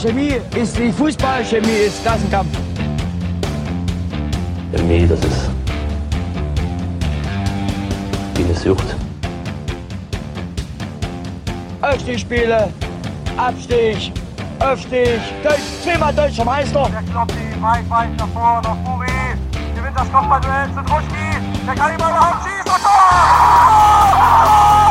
Chemie ist wie Fußball, Chemie ist Klassenkampf. Chemie, das ist wie eine Sucht. Aufstiegsspiele, Abstieg, Aufstieg, Deutsch, zehnmal deutscher Meister. Der kloppt die weit, weit nach vorne, nach Buri. Gewinnt das Kopfballduell zu Druschki. Der kann ihn überhaupt schießen und Tor!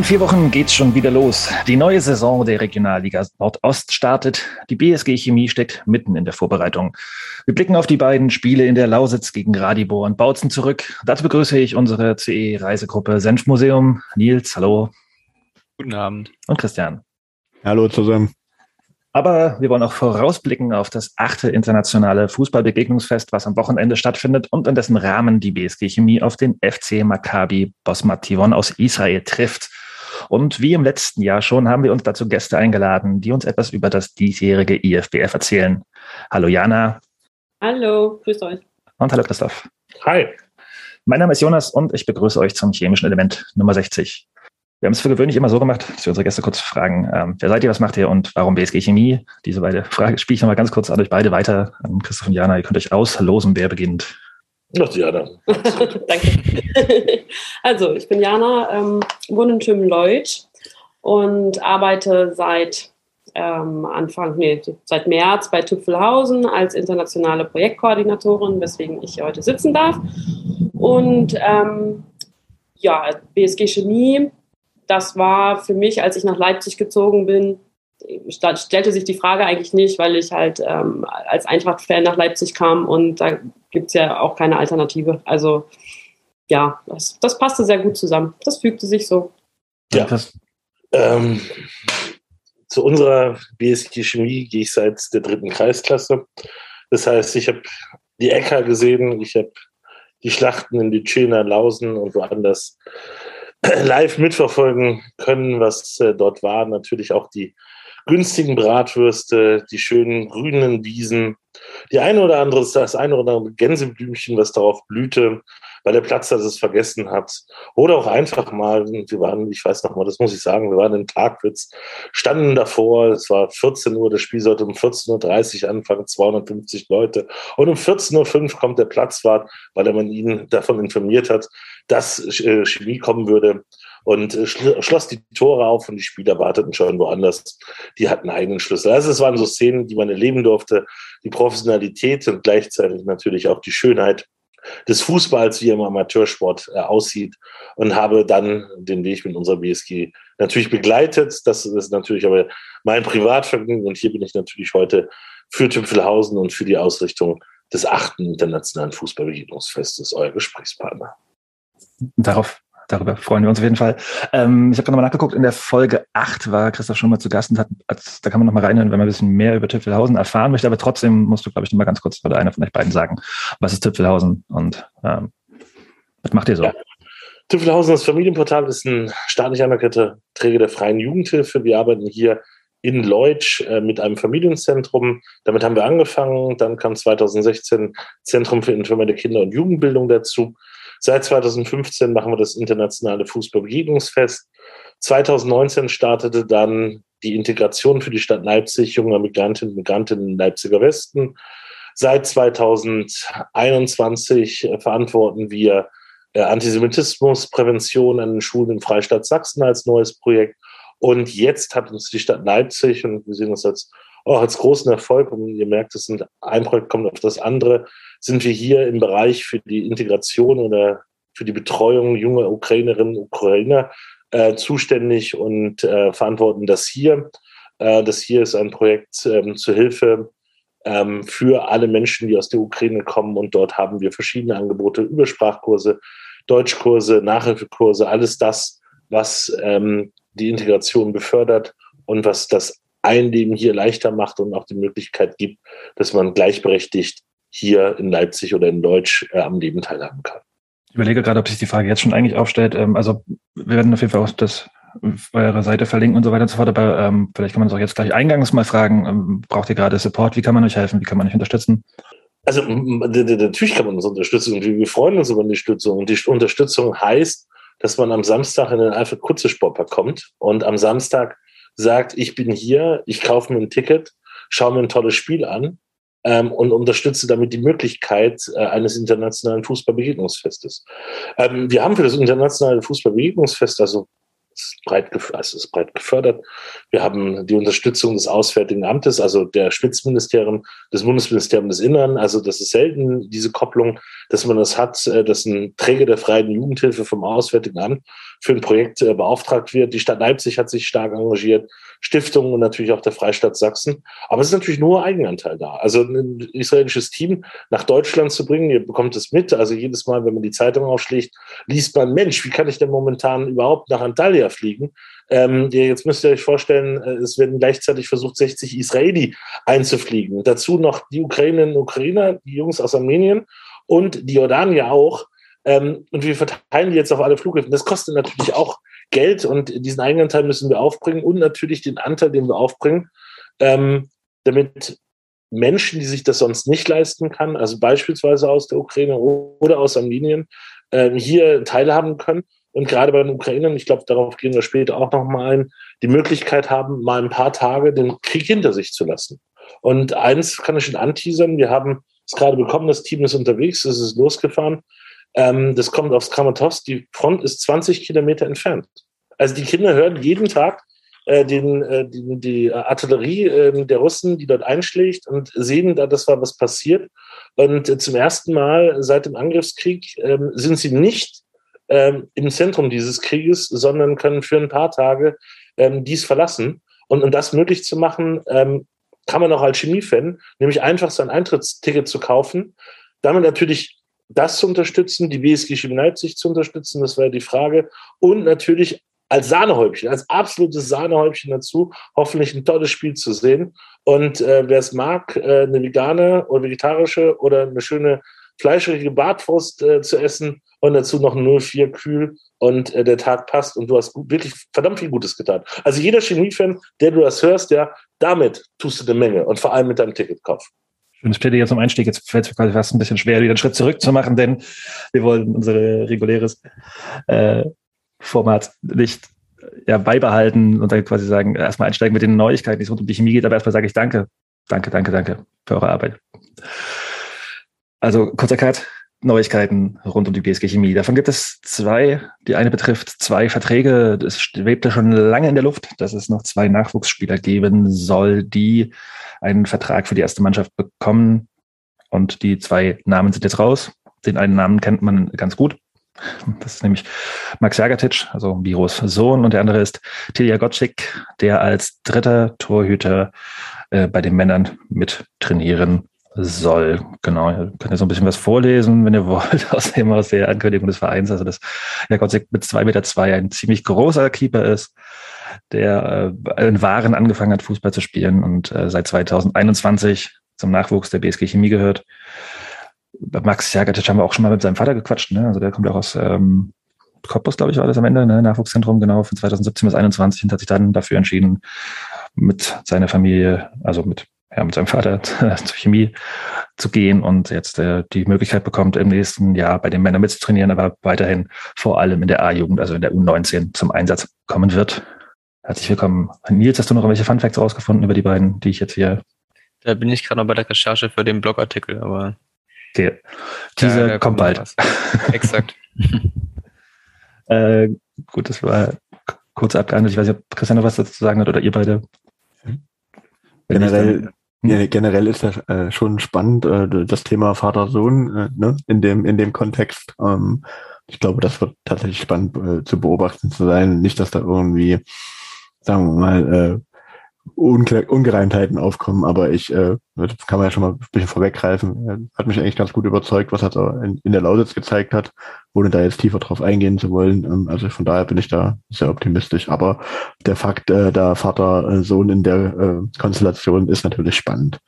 In vier Wochen geht's schon wieder los. Die neue Saison der Regionalliga Nordost startet. Die BSG Chemie steckt mitten in der Vorbereitung. Wir blicken auf die beiden Spiele in der Lausitz gegen Radibor und Bautzen zurück. Dazu begrüße ich unsere CE-Reisegruppe Senfmuseum. Nils, hallo. Guten Abend. Und Christian. Hallo zusammen. Aber wir wollen auch vorausblicken auf das achte internationale Fußballbegegnungsfest, was am Wochenende stattfindet und in dessen Rahmen die BSG Chemie auf den FC Maccabi Bosmativon aus Israel trifft. Und wie im letzten Jahr schon haben wir uns dazu Gäste eingeladen, die uns etwas über das diesjährige IFBF erzählen. Hallo Jana. Hallo, grüßt euch. Und hallo Christoph. Hi. Mein Name ist Jonas und ich begrüße euch zum chemischen Element Nummer 60. Wir haben es für gewöhnlich immer so gemacht, dass wir unsere Gäste kurz fragen, ähm, wer seid ihr, was macht ihr und warum BSG Chemie? Diese beide Fragen spiele ich nochmal ganz kurz an euch beide weiter. An Christoph und Jana, ihr könnt euch auslosen, wer beginnt. Ach, Jana. Danke. Also, ich bin Jana, ähm, wohne in Schönleuth und arbeite seit ähm, Anfang, nee, seit März bei Tüpfelhausen als internationale Projektkoordinatorin, weswegen ich hier heute sitzen darf. Und ähm, ja, BSG Chemie das war für mich, als ich nach Leipzig gezogen bin, stellte sich die Frage eigentlich nicht, weil ich halt ähm, als Eintracht-Fan nach Leipzig kam und da gibt es ja auch keine Alternative. Also ja, das, das, passte sehr gut zusammen. Das fügte sich so. Ja. Ähm, zu unserer BSG Chemie gehe ich seit der dritten Kreisklasse. Das heißt, ich habe die Äcker gesehen, ich habe die Schlachten in die Tschilner Lausen und woanders live mitverfolgen können, was äh, dort war. Natürlich auch die günstigen Bratwürste, die schönen grünen Wiesen, die eine oder andere, das eine oder andere Gänseblümchen, was darauf blühte, weil der Platz das es vergessen hat. Oder auch einfach mal, wir waren, ich weiß noch mal, das muss ich sagen, wir waren in Tagwitz, standen davor, es war 14 Uhr, das Spiel sollte um 14.30 Uhr anfangen, 250 Leute. Und um 14.05 Uhr kommt der Platzwart, weil er man ihn davon informiert hat, dass äh, Chemie kommen würde und äh, schloss die Tore auf und die Spieler warteten schon woanders. Die hatten eigenen Schlüssel. Also es waren so Szenen, die man erleben durfte. Die Professionalität und gleichzeitig natürlich auch die Schönheit des Fußballs, wie er im Amateursport äh, aussieht und habe dann den Weg mit unserer BSG natürlich begleitet. Das ist natürlich aber mein Privatvergnügen und hier bin ich natürlich heute für Tümpfelhausen und für die Ausrichtung des achten internationalen Fußballbegegnungsfestes euer Gesprächspartner. Darauf darüber freuen wir uns auf jeden Fall. Ähm, ich habe gerade nochmal nachgeguckt, in der Folge 8 war Christoph schon mal zu Gast und hat, als, da kann man nochmal reinhören, wenn man ein bisschen mehr über Tüpfelhausen erfahren möchte, aber trotzdem musst du, glaube ich, nochmal ganz kurz oder einer von euch beiden sagen, was ist Tüpfelhausen und ähm, was macht ihr so? Ja. Tüpfelhausen, das Familienportal, ist ein staatlich anerkannter Träger der freien Jugendhilfe. Wir arbeiten hier in Leutsch äh, mit einem Familienzentrum. Damit haben wir angefangen. Dann kam 2016 Zentrum für informelle Kinder- und Jugendbildung dazu. Seit 2015 machen wir das internationale Fußballbegegnungsfest. 2019 startete dann die Integration für die Stadt Leipzig junger Migrantinnen und Migranten im Leipziger Westen. Seit 2021 äh, verantworten wir äh, Antisemitismusprävention an den Schulen im Freistaat Sachsen als neues Projekt. Und jetzt hat uns die Stadt Leipzig, und wir sehen uns als, auch als großen Erfolg, und ihr merkt, es sind ein Projekt kommt auf das andere, sind wir hier im Bereich für die Integration oder für die Betreuung junger Ukrainerinnen und Ukrainer äh, zuständig und äh, verantworten das hier. Äh, das hier ist ein Projekt ähm, zur Hilfe ähm, für alle Menschen, die aus der Ukraine kommen. Und dort haben wir verschiedene Angebote, Übersprachkurse, Deutschkurse, Nachhilfekurse, alles das, was ähm, die Integration befördert und was das Einleben hier leichter macht und auch die Möglichkeit gibt, dass man gleichberechtigt hier in Leipzig oder in Deutsch äh, am Leben teilhaben kann. Ich überlege gerade, ob sich die Frage jetzt schon eigentlich aufstellt. Ähm, also wir werden auf jeden Fall auch das eure Seite verlinken und so weiter und so fort. Aber ähm, vielleicht kann man es auch jetzt gleich eingangs mal fragen. Ähm, braucht ihr gerade Support? Wie kann man euch helfen? Wie kann man euch unterstützen? Also natürlich kann man uns unterstützen und wir freuen uns über Unterstützung. Und die Unterstützung heißt, dass man am Samstag in den Alfred Kutze Sportpark kommt und am Samstag sagt, ich bin hier, ich kaufe mir ein Ticket, schaue mir ein tolles Spiel an ähm, und unterstütze damit die Möglichkeit äh, eines internationalen Fußballbegegnungsfestes. Ähm, wir haben für das internationale Fußballbegegnungsfest, also ist breit, also ist breit gefördert. Wir haben die Unterstützung des Auswärtigen Amtes, also der Spitzministerium, des Bundesministeriums des Innern. Also das ist selten, diese Kopplung, dass man das hat, äh, dass ein Träger der freien Jugendhilfe vom Auswärtigen Amt für ein Projekt äh, beauftragt wird. Die Stadt Leipzig hat sich stark engagiert. Stiftungen und natürlich auch der Freistaat Sachsen. Aber es ist natürlich nur Eigenanteil da. Also ein israelisches Team nach Deutschland zu bringen, ihr bekommt es mit. Also jedes Mal, wenn man die Zeitung aufschlägt, liest man, Mensch, wie kann ich denn momentan überhaupt nach Antalya fliegen? Ähm, jetzt müsst ihr euch vorstellen, äh, es werden gleichzeitig versucht, 60 Israeli einzufliegen. Dazu noch die Ukrainerinnen und Ukrainer, die Jungs aus Armenien und die Jordanier auch. Ähm, und wir verteilen die jetzt auf alle Flughäfen. Das kostet natürlich auch Geld und diesen Eigenanteil müssen wir aufbringen und natürlich den Anteil, den wir aufbringen, ähm, damit Menschen, die sich das sonst nicht leisten kann, also beispielsweise aus der Ukraine oder aus Armenien, äh, hier teilhaben können und gerade bei den Ukrainern, ich glaube, darauf gehen wir später auch nochmal ein, die Möglichkeit haben, mal ein paar Tage den Krieg hinter sich zu lassen. Und eins kann ich schon anteasern, wir haben es gerade bekommen, das Team ist unterwegs, es ist losgefahren ähm, das kommt aufs Kramatorsk. Die Front ist 20 Kilometer entfernt. Also die Kinder hören jeden Tag äh, den, äh, die, die Artillerie äh, der Russen, die dort einschlägt und sehen da, das war was passiert. Und äh, zum ersten Mal seit dem Angriffskrieg ähm, sind sie nicht ähm, im Zentrum dieses Krieges, sondern können für ein paar Tage ähm, dies verlassen. Und um das möglich zu machen, ähm, kann man auch als Chemiefan nämlich einfach sein Eintrittsticket zu kaufen, damit natürlich das zu unterstützen, die BSG Chemie Leipzig zu unterstützen, das wäre die Frage. Und natürlich als Sahnehäubchen, als absolutes Sahnehäubchen dazu, hoffentlich ein tolles Spiel zu sehen. Und äh, wer es mag, äh, eine vegane oder vegetarische oder eine schöne fleischige Bartwurst äh, zu essen und dazu noch 04 kühl und äh, der Tag passt und du hast gut, wirklich verdammt viel Gutes getan. Also jeder Chemiefan, der du das hörst, der damit tust du eine Menge und vor allem mit deinem Ticketkauf. Schönes Plädoyer zum Einstieg. Jetzt fällt es mir quasi fast ein bisschen schwer, wieder einen Schritt zurück zu machen, denn wir wollen unser reguläres äh, Format nicht ja, beibehalten und dann quasi sagen, erstmal einsteigen mit den Neuigkeiten, die es rund um die Chemie geht, aber erstmal sage ich danke, danke, danke, danke für eure Arbeit. Also kurzer Cut, Neuigkeiten rund um die BSG Chemie. Davon gibt es zwei. Die eine betrifft zwei Verträge. Das schwebte schon lange in der Luft, dass es noch zwei Nachwuchsspieler geben soll, die einen Vertrag für die erste Mannschaft bekommen. Und die zwei Namen sind jetzt raus. Den einen Namen kennt man ganz gut. Das ist nämlich Max Jagatic, also Biros Sohn, und der andere ist Tilja Gotschik, der als dritter Torhüter äh, bei den Männern mit trainieren soll. Genau, ihr könnt ihr so ein bisschen was vorlesen, wenn ihr wollt, aus, dem, aus der Ankündigung des Vereins. Also, dass Jagatic mit zwei Meter zwei ein ziemlich großer Keeper ist, der äh, in Waren angefangen hat, Fußball zu spielen und äh, seit 2021 zum Nachwuchs der BSG Chemie gehört. Max Jagatic haben wir auch schon mal mit seinem Vater gequatscht. Ne? Also der kommt auch aus ähm, Cottbus, glaube ich, war das am Ende, ne? Nachwuchszentrum, genau, von 2017 bis 2021 und hat sich dann dafür entschieden, mit seiner Familie, also mit, ja, mit seinem Vater zur Chemie zu gehen und jetzt äh, die Möglichkeit bekommt, im nächsten Jahr bei den Männern mitzutrainieren, aber weiterhin vor allem in der A-Jugend, also in der U19 zum Einsatz kommen wird. Herzlich willkommen. Nils, hast du noch irgendwelche Funfacts rausgefunden über die beiden, die ich jetzt hier. Da bin ich gerade noch bei der Recherche für den Blogartikel, aber. Okay. Dieser ja, kommt bald. Exakt. äh, gut, das war kurz abgehandelt. Ich weiß nicht, ob Christian noch was dazu zu sagen hat oder ihr beide. Generell, hm? generell ist das äh, schon spannend, äh, das Thema Vater-Sohn äh, ne? in, dem, in dem Kontext. Ähm, ich glaube, das wird tatsächlich spannend äh, zu beobachten zu sein. Nicht, dass da irgendwie sagen wir mal, äh, Unge Ungereimtheiten aufkommen, aber ich äh, kann man ja schon mal ein bisschen vorweggreifen. Hat mich eigentlich ganz gut überzeugt, was er in, in der Lausitz gezeigt hat, ohne da jetzt tiefer drauf eingehen zu wollen. Ähm, also von daher bin ich da sehr optimistisch. Aber der Fakt, äh, der Vater-Sohn in der äh, Konstellation ist natürlich spannend.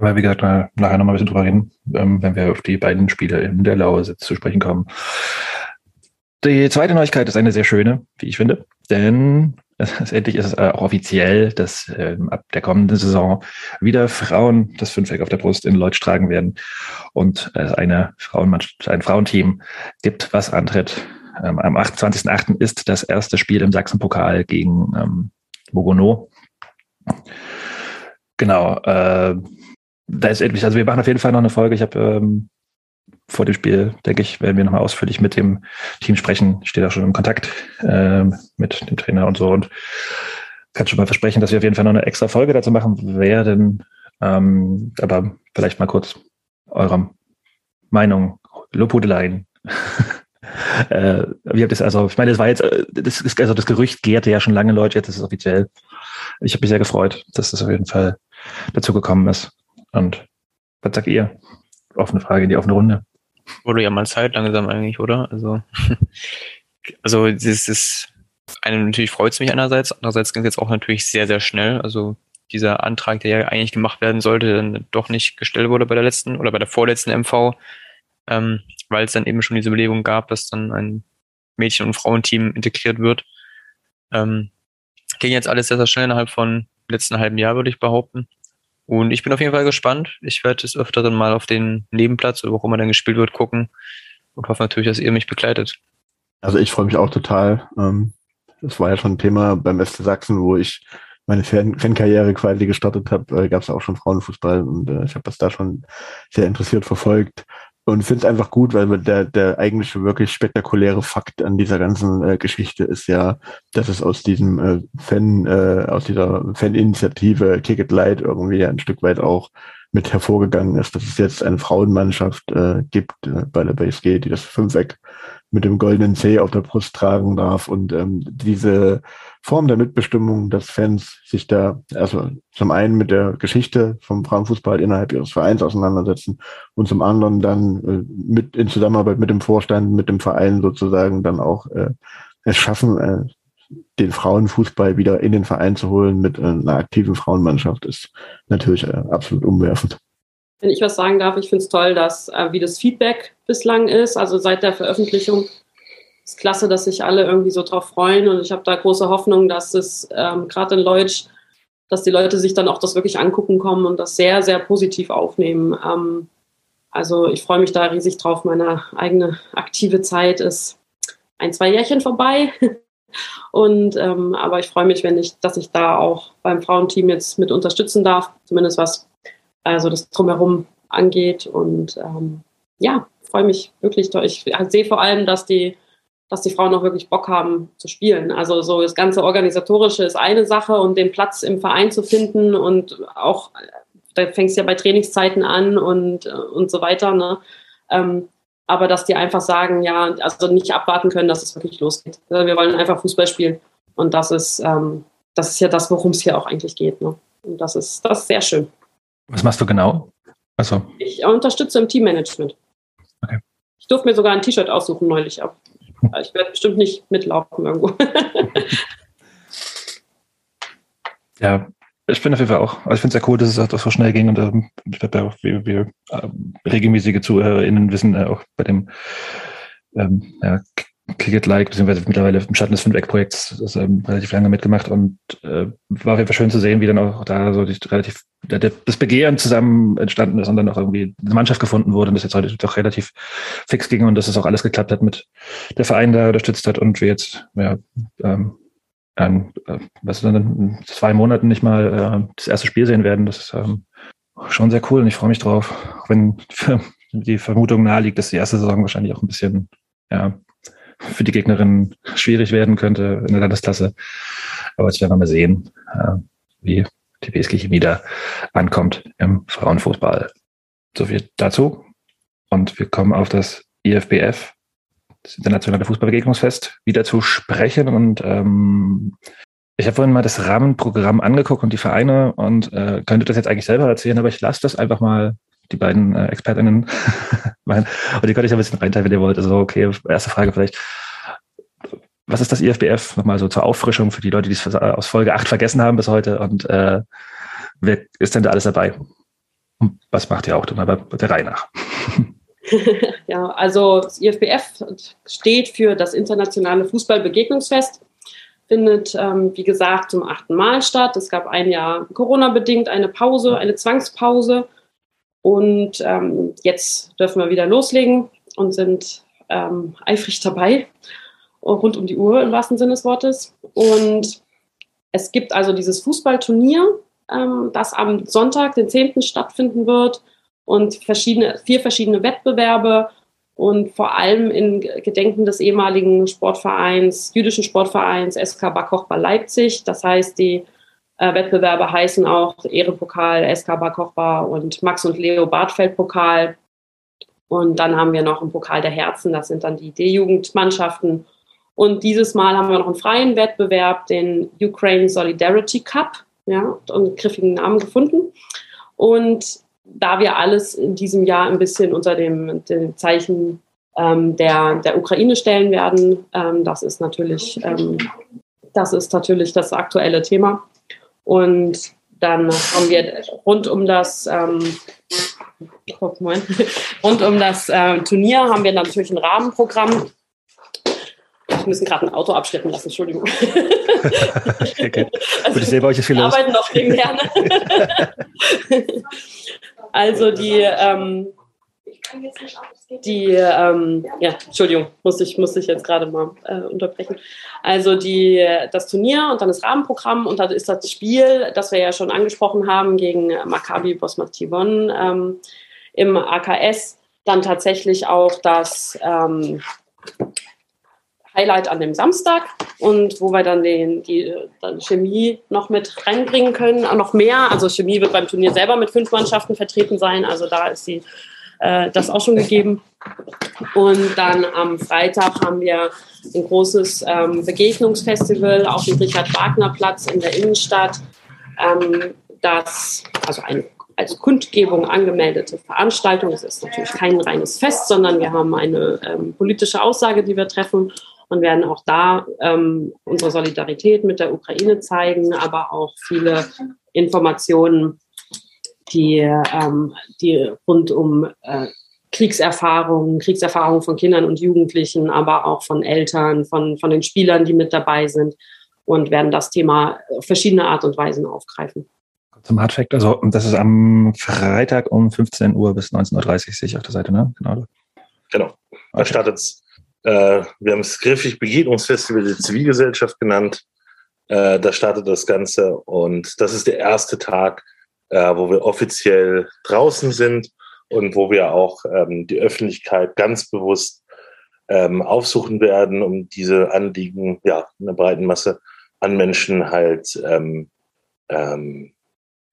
Weil, wie gesagt, nachher nochmal ein bisschen drüber reden, ähm, wenn wir auf die beiden Spiele in der Lausitz zu sprechen kommen. Die zweite Neuigkeit ist eine sehr schöne, wie ich finde, denn endlich ist es äh, auch offiziell, dass ähm, ab der kommenden Saison wieder Frauen das Fünfeck auf der Brust in Leutsch tragen werden und es Frauenmannschaft, ein Frauenteam gibt, was antritt. Ähm, am 28.08. ist das erste Spiel im Sachsenpokal gegen ähm, Bogono. Genau, äh, da ist endlich, also wir machen auf jeden Fall noch eine Folge. Ich habe ähm, vor dem Spiel, denke ich, werden wir nochmal ausführlich mit dem Team sprechen. Ich stehe da schon im Kontakt äh, mit dem Trainer und so und kann schon mal versprechen, dass wir auf jeden Fall noch eine extra Folge dazu machen werden. Ähm, aber vielleicht mal kurz eure Meinung, Lobhudeleien. äh, wie habt ihr es also, ich meine, das war jetzt, äh, das ist, also das Gerücht gärte ja schon lange, Leute, jetzt ist es offiziell. Ich habe mich sehr gefreut, dass das auf jeden Fall dazu gekommen ist. Und was sagt ihr? Offene Frage in die offene Runde. Wurde ja mal Zeit langsam eigentlich, oder? Also, also das ist, einem natürlich freut es mich einerseits, andererseits ging es jetzt auch natürlich sehr, sehr schnell. Also dieser Antrag, der ja eigentlich gemacht werden sollte, dann doch nicht gestellt wurde bei der letzten oder bei der vorletzten MV, ähm, weil es dann eben schon diese Überlegung gab, dass dann ein Mädchen- und Frauenteam integriert wird. Ähm, ging jetzt alles sehr, sehr schnell innerhalb von letzten halben Jahr, würde ich behaupten. Und ich bin auf jeden Fall gespannt. Ich werde es öfter mal auf den Nebenplatz oder wo auch immer dann gespielt wird, gucken und hoffe natürlich, dass ihr mich begleitet. Also ich freue mich auch total. Ähm, das war ja schon ein Thema beim SC Sachsen, wo ich meine Fan Fankarriere quasi gestartet habe, äh, gab es auch schon Frauenfußball und äh, ich habe das da schon sehr interessiert verfolgt und finde es einfach gut, weil der, der eigentliche wirklich spektakuläre Fakt an dieser ganzen äh, Geschichte ist ja, dass es aus diesem äh, Fan, äh, aus dieser Faninitiative Kick It Light irgendwie ein Stück weit auch mit hervorgegangen ist, dass es jetzt eine Frauenmannschaft äh, gibt äh, bei der BSG, die das Fünfeck mit dem goldenen C auf der Brust tragen darf und ähm, diese Form der Mitbestimmung, dass Fans sich da also zum einen mit der Geschichte vom Frauenfußball innerhalb ihres Vereins auseinandersetzen und zum anderen dann äh, mit in Zusammenarbeit mit dem Vorstand, mit dem Verein sozusagen dann auch äh, es schaffen, äh, den Frauenfußball wieder in den Verein zu holen mit äh, einer aktiven Frauenmannschaft, ist natürlich äh, absolut umwerfend. Wenn ich was sagen darf, ich finde es toll, dass äh, wie das Feedback bislang ist, also seit der Veröffentlichung. Ist klasse, dass sich alle irgendwie so drauf freuen und ich habe da große Hoffnung, dass es ähm, gerade in Leutsch, dass die Leute sich dann auch das wirklich angucken kommen und das sehr, sehr positiv aufnehmen. Ähm, also ich freue mich da riesig drauf. Meine eigene aktive Zeit ist ein, zwei Jährchen vorbei. Und ähm, aber ich freue mich, wenn ich, dass ich da auch beim Frauenteam jetzt mit unterstützen darf, zumindest was also das drumherum angeht. Und ähm, ja, freue mich wirklich. Ich sehe vor allem, dass die, dass die Frauen auch wirklich Bock haben zu spielen. Also so das ganze Organisatorische ist eine Sache und den Platz im Verein zu finden und auch, da fängt es ja bei Trainingszeiten an und, und so weiter. Ne? Ähm, aber dass die einfach sagen, ja, also nicht abwarten können, dass es wirklich losgeht. Also wir wollen einfach Fußball spielen. Und das ist, ähm, das ist ja das, worum es hier auch eigentlich geht. Ne? Und das ist, das ist sehr schön. Was machst du genau? Also. Ich unterstütze im Teammanagement. Okay. Ich durfte mir sogar ein T-Shirt aussuchen neulich, aber ich werde bestimmt nicht mitlaufen irgendwo. ja, ich finde auf jeden Fall auch. Also ich finde es sehr cool, dass es auch so schnell ging und ähm, ich glaube auch, wir, wir äh, regelmäßige ZuhörerInnen wissen äh, auch bei dem ähm, ja, Kick It Like, beziehungsweise mittlerweile im Schatten des Fünfeck-Projekts das, ähm, relativ lange mitgemacht und äh, war auf jeden Fall schön zu sehen, wie dann auch da so die, relativ der, der, das Begehren zusammen entstanden ist und dann auch irgendwie eine Mannschaft gefunden wurde und das jetzt heute doch relativ fix ging und dass es auch alles geklappt hat mit der Verein da unterstützt hat und wir jetzt ja, ähm, in, äh, was dann in zwei Monaten nicht mal äh, das erste Spiel sehen werden. Das ist ähm, schon sehr cool und ich freue mich drauf. Auch wenn die Vermutung naheliegt, dass die erste Saison wahrscheinlich auch ein bisschen ja, für die Gegnerin schwierig werden könnte in der Landesklasse. Aber jetzt werden wir mal sehen, äh, wie die PSG wieder ankommt im Frauenfußball. So viel dazu. Und wir kommen auf das IFBF das Internationale Fußballbegegnungsfest, wieder zu sprechen. Und ähm, ich habe vorhin mal das Rahmenprogramm angeguckt und die Vereine und äh, könnte das jetzt eigentlich selber erzählen, aber ich lasse das einfach mal die beiden äh, ExpertInnen. Und die könnte ich ein bisschen reinteilen, wenn ihr wollt. Also, okay, erste Frage vielleicht. Was ist das IFBF? Nochmal so zur Auffrischung für die Leute, die es aus Folge 8 vergessen haben bis heute. Und äh, wer ist denn da alles dabei? Und was macht ihr auch dann aber der Reihe nach? ja, also das IFBF steht für das internationale Fußballbegegnungsfest. Findet, ähm, wie gesagt, zum achten Mal statt. Es gab ein Jahr Corona-bedingt eine Pause, eine Zwangspause. Und ähm, jetzt dürfen wir wieder loslegen und sind ähm, eifrig dabei, rund um die Uhr im wahrsten Sinne des Wortes. Und es gibt also dieses Fußballturnier, ähm, das am Sonntag, den 10. stattfinden wird und verschiedene, vier verschiedene Wettbewerbe und vor allem in Gedenken des ehemaligen Sportvereins, jüdischen Sportvereins SK Bar Leipzig. Das heißt, die äh, Wettbewerbe heißen auch Ehrepokal, SK Bar und Max und Leo Bartfeld Pokal. Und dann haben wir noch einen Pokal der Herzen, das sind dann die D-Jugendmannschaften. Und dieses Mal haben wir noch einen freien Wettbewerb, den Ukraine Solidarity Cup, ja, einen griffigen Namen gefunden. Und da wir alles in diesem Jahr ein bisschen unter dem, dem Zeichen ähm, der, der Ukraine stellen werden, ähm, das ist natürlich, ähm, das ist natürlich das aktuelle Thema. Und dann haben wir rund um das ähm, oh, rund um das äh, Turnier haben wir natürlich ein Rahmenprogramm. Wir müssen gerade ein Auto abschleppen lassen, Entschuldigung. okay. Also, ich sehe bei euch viel los. arbeiten noch nebenher. Ne? also die ähm, die, ähm, ja, Entschuldigung, muss ich, muss ich jetzt gerade mal äh, unterbrechen. Also die, das Turnier und dann das Rahmenprogramm und dann ist das Spiel, das wir ja schon angesprochen haben, gegen Maccabi Bosmat Tivon ähm, im AKS, dann tatsächlich auch das ähm, Highlight an dem Samstag und wo wir dann den, die dann Chemie noch mit reinbringen können, noch mehr. Also Chemie wird beim Turnier selber mit fünf Mannschaften vertreten sein, also da ist die äh, das auch schon gegeben. Und dann am Freitag haben wir ein großes ähm, Begegnungsfestival auf dem Richard-Wagner-Platz in der Innenstadt. Ähm, das, also ein als Kundgebung angemeldete Veranstaltung. Es ist natürlich kein reines Fest, sondern wir haben eine ähm, politische Aussage, die wir treffen und werden auch da ähm, unsere Solidarität mit der Ukraine zeigen, aber auch viele Informationen die, ähm, die rund um äh, Kriegserfahrungen, Kriegserfahrungen von Kindern und Jugendlichen, aber auch von Eltern, von, von den Spielern, die mit dabei sind und werden das Thema auf verschiedene Art und Weisen aufgreifen. Zum Hardfact, also das ist am Freitag um 15 Uhr bis 19.30 Uhr, sehe ich auf der Seite, ne? Genau. Genau. Da startet es. Äh, wir haben es griffig Begegnungsfestival der Zivilgesellschaft genannt. Äh, da startet das Ganze und das ist der erste Tag, äh, wo wir offiziell draußen sind und wo wir auch ähm, die Öffentlichkeit ganz bewusst ähm, aufsuchen werden, um diese Anliegen ja einer breiten Masse an Menschen halt ähm, ähm,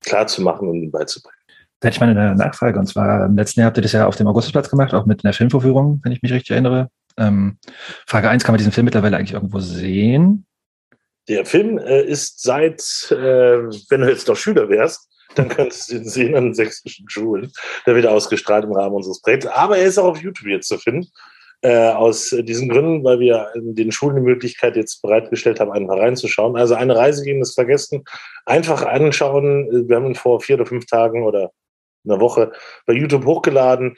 klar zu machen und ihnen beizubringen. Da hätte ich mal eine Nachfrage. Und zwar im letzten Jahr habt ihr das ja auf dem Augustusplatz gemacht, auch mit einer Filmvorführung, wenn ich mich richtig erinnere. Ähm, Frage 1, kann man diesen Film mittlerweile eigentlich irgendwo sehen? Der Film äh, ist seit, äh, wenn du jetzt noch Schüler wärst, dann könntest du ihn sehen an den sächsischen Schulen. Der wird ausgestrahlt im Rahmen unseres Projekts. Aber er ist auch auf YouTube jetzt zu finden. Äh, aus diesen Gründen, weil wir den Schulen die Möglichkeit jetzt bereitgestellt haben, einfach reinzuschauen. Also eine Reise gegen das Vergessen. Einfach anschauen. Wir haben ihn vor vier oder fünf Tagen oder einer Woche bei YouTube hochgeladen.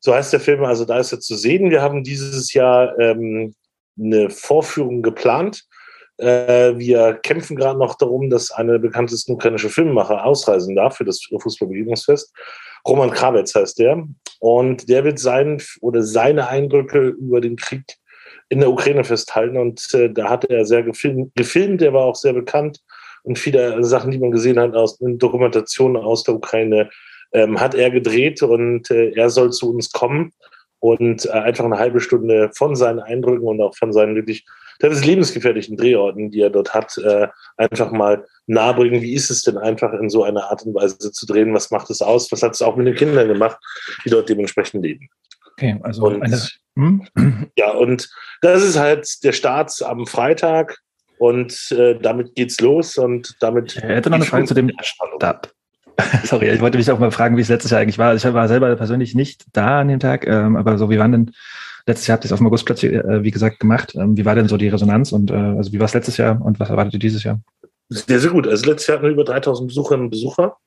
So heißt der Film, also da ist er zu sehen. Wir haben dieses Jahr ähm, eine Vorführung geplant wir kämpfen gerade noch darum, dass eine der bekanntesten ukrainische Filmemacher ausreisen darf für das Fußballbegegnungsfest. Roman Krawetz heißt der. Und der wird sein oder seine Eindrücke über den Krieg in der Ukraine festhalten. Und äh, da hat er sehr gefilmt, gefilmt. Er war auch sehr bekannt. Und viele Sachen, die man gesehen hat aus Dokumentationen aus der Ukraine, ähm, hat er gedreht. Und äh, er soll zu uns kommen und äh, einfach eine halbe Stunde von seinen Eindrücken und auch von seinen wirklich teilweise lebensgefährlichen Drehorten, die er dort hat, äh, einfach mal nahebringen. Wie ist es denn einfach in so einer Art und Weise zu drehen? Was macht es aus? Was hat es auch mit den Kindern gemacht, die dort dementsprechend leben? Okay, also und, eine, hm? ja, und das ist halt der Start am Freitag und äh, damit geht's los und damit. Ich hätte noch eine Frage zu dem Start. Sorry, ich wollte mich auch mal fragen, wie es letztes Jahr eigentlich war. Ich war selber persönlich nicht da an dem Tag, ähm, aber so, wie waren denn Letztes Jahr habt ihr es auf dem Augustplatz, äh, wie gesagt, gemacht. Ähm, wie war denn so die Resonanz und äh, also wie war es letztes Jahr und was erwartet ihr dieses Jahr? Sehr, sehr gut. Also letztes Jahr hatten wir über 3000 Besucherinnen und Besucher.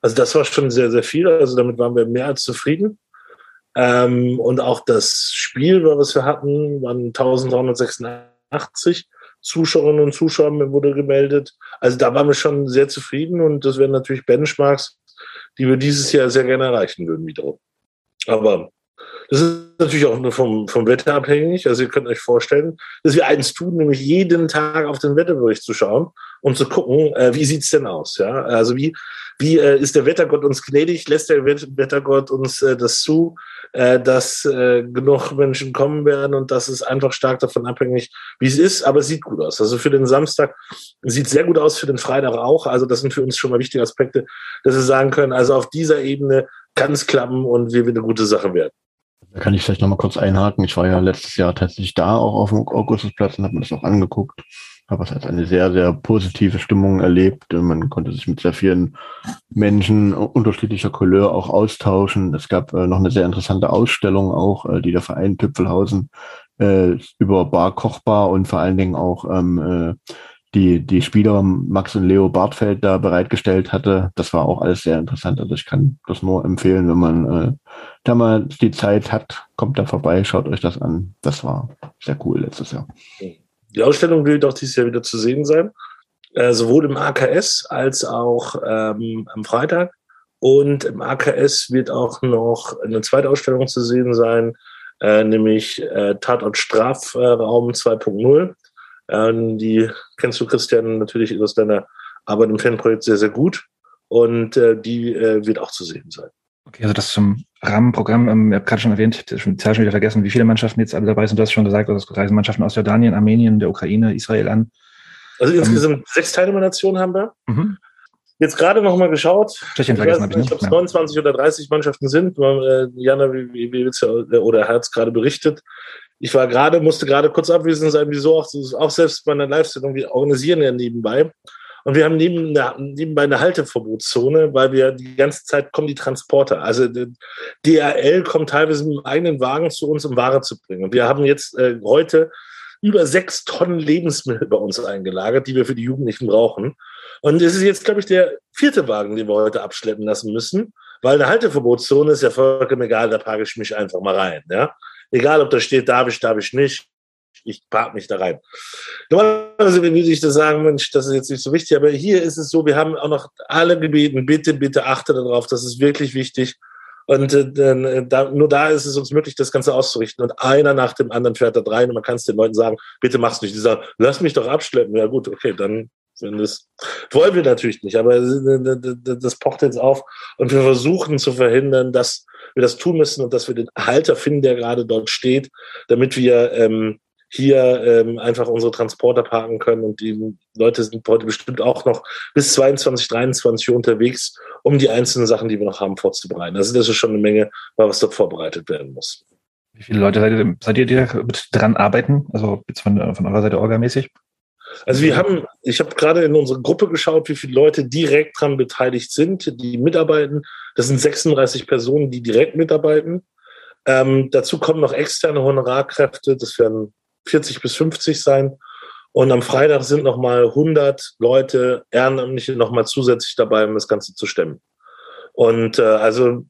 Also das war schon sehr, sehr viel. Also damit waren wir mehr als zufrieden. Ähm, und auch das Spiel, was wir hatten, waren 1386 Zuschauerinnen und Zuschauer wurde gemeldet. Also da waren wir schon sehr zufrieden und das wären natürlich Benchmarks, die wir dieses Jahr sehr gerne erreichen würden wiederum. Aber das ist natürlich auch nur vom, vom Wetter abhängig. Also ihr könnt euch vorstellen, dass wir eins tun, nämlich jeden Tag auf den Wetterbericht zu schauen und zu gucken, äh, wie sieht's denn aus? Ja, also wie, wie äh, ist der Wettergott uns gnädig? Lässt der Wettergott uns äh, das zu? äh, dass äh, genug Menschen kommen werden und das ist einfach stark davon abhängig, wie es ist, aber es sieht gut aus. Also für den Samstag sieht sehr gut aus, für den Freitag auch. Also das sind für uns schon mal wichtige Aspekte, dass wir sagen können, also auf dieser Ebene kann es klappen und wir wird eine gute Sache werden. Da kann ich vielleicht nochmal kurz einhaken. Ich war ja letztes Jahr tatsächlich da, auch auf dem Augustusplatz und habe mir das auch angeguckt habe es als eine sehr, sehr positive Stimmung erlebt. Man konnte sich mit sehr vielen Menschen unterschiedlicher Couleur auch austauschen. Es gab äh, noch eine sehr interessante Ausstellung auch, äh, die der Verein Tüpfelhausen äh, über Bar Kochbar und vor allen Dingen auch ähm, äh, die, die Spieler Max und Leo Bartfeld da bereitgestellt hatte. Das war auch alles sehr interessant. Also ich kann das nur empfehlen, wenn man äh, da mal die Zeit hat, kommt da vorbei, schaut euch das an. Das war sehr cool letztes Jahr. Die Ausstellung wird auch dieses Jahr wieder zu sehen sein, äh, sowohl im AKS als auch ähm, am Freitag. Und im AKS wird auch noch eine zweite Ausstellung zu sehen sein, äh, nämlich äh, Tatort Strafraum 2.0. Ähm, die kennst du, Christian, natürlich aus deiner Arbeit im Fanprojekt sehr, sehr gut. Und äh, die äh, wird auch zu sehen sein. Okay, also das zum Rahmenprogramm. Ähm, ich habe gerade schon erwähnt, ich habe die Zahl schon wieder vergessen, wie viele Mannschaften jetzt alle dabei sind. Du hast schon gesagt, also es reisen Mannschaften aus Jordanien, Armenien, der Ukraine, Israel an. Also insgesamt ähm, sechs Teilnehmernationen haben wir. Mhm. Jetzt gerade noch mal geschaut. Tschechien vergessen habe ich nicht. Ob es 29 oder 30 Mannschaften sind. Äh, Jana, wie, wie, wie oder hat es gerade berichtet. Ich war gerade, musste gerade kurz abwesend sein, wieso auch, auch selbst bei einer Live-Sendung, wir organisieren ja nebenbei. Und wir haben neben, nebenbei eine Halteverbotszone, weil wir die ganze Zeit kommen die Transporter. Also DRL kommt teilweise mit dem eigenen Wagen zu uns, um Ware zu bringen. Und wir haben jetzt äh, heute über sechs Tonnen Lebensmittel bei uns eingelagert, die wir für die Jugendlichen brauchen. Und es ist jetzt, glaube ich, der vierte Wagen, den wir heute abschleppen lassen müssen, weil eine Halteverbotszone ist ja vollkommen egal, da packe ich mich einfach mal rein. Ja? Egal, ob da steht, darf ich, darf ich nicht ich park mich da rein. Normalerweise würde ich das sagen, Mensch, das ist jetzt nicht so wichtig, aber hier ist es so, wir haben auch noch alle gebeten, bitte, bitte achte darauf, das ist wirklich wichtig. Und äh, äh, da, nur da ist es uns möglich, das Ganze auszurichten. Und einer nach dem anderen fährt da rein und man kann es den Leuten sagen, bitte mach's nicht. Die sagen, lass mich doch abschleppen. Ja gut, okay, dann wenn das wollen wir natürlich nicht, aber äh, das pocht jetzt auf und wir versuchen zu verhindern, dass wir das tun müssen und dass wir den Halter finden, der gerade dort steht, damit wir ähm, hier ähm, einfach unsere Transporter parken können. Und die Leute sind heute bestimmt auch noch bis 22, 23 Uhr unterwegs, um die einzelnen Sachen, die wir noch haben, vorzubereiten. Also das ist schon eine Menge, was dort vorbereitet werden muss. Wie viele Leute seid ihr, seid ihr die dran arbeiten? Also jetzt von, von eurer Seite orgamäßig? Also wir haben, ich habe gerade in unsere Gruppe geschaut, wie viele Leute direkt dran beteiligt sind, die mitarbeiten. Das sind 36 Personen, die direkt mitarbeiten. Ähm, dazu kommen noch externe Honorarkräfte, das werden 40 bis 50 sein. Und am Freitag sind nochmal 100 Leute, Ehrenamtliche, nochmal zusätzlich dabei, um das Ganze zu stemmen. Und äh, also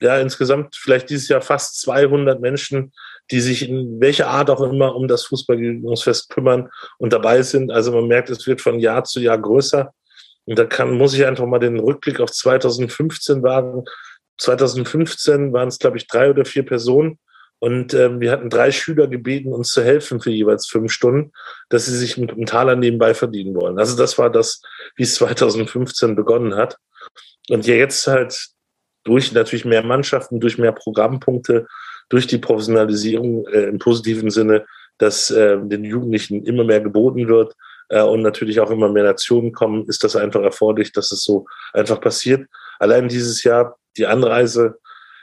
ja, insgesamt vielleicht dieses Jahr fast 200 Menschen, die sich in welcher Art auch immer um das Fußballgegnungsfest kümmern und dabei sind. Also man merkt, es wird von Jahr zu Jahr größer. Und da kann, muss ich einfach mal den Rückblick auf 2015 wagen. 2015 waren es, glaube ich, drei oder vier Personen. Und ähm, wir hatten drei Schüler gebeten, uns zu helfen für jeweils fünf Stunden, dass sie sich mit einem Taler nebenbei verdienen wollen. Also das war das, wie es 2015 begonnen hat. Und jetzt halt durch natürlich mehr Mannschaften, durch mehr Programmpunkte, durch die Professionalisierung äh, im positiven Sinne, dass äh, den Jugendlichen immer mehr geboten wird äh, und natürlich auch immer mehr Nationen kommen, ist das einfach erforderlich, dass es so einfach passiert. Allein dieses Jahr die Anreise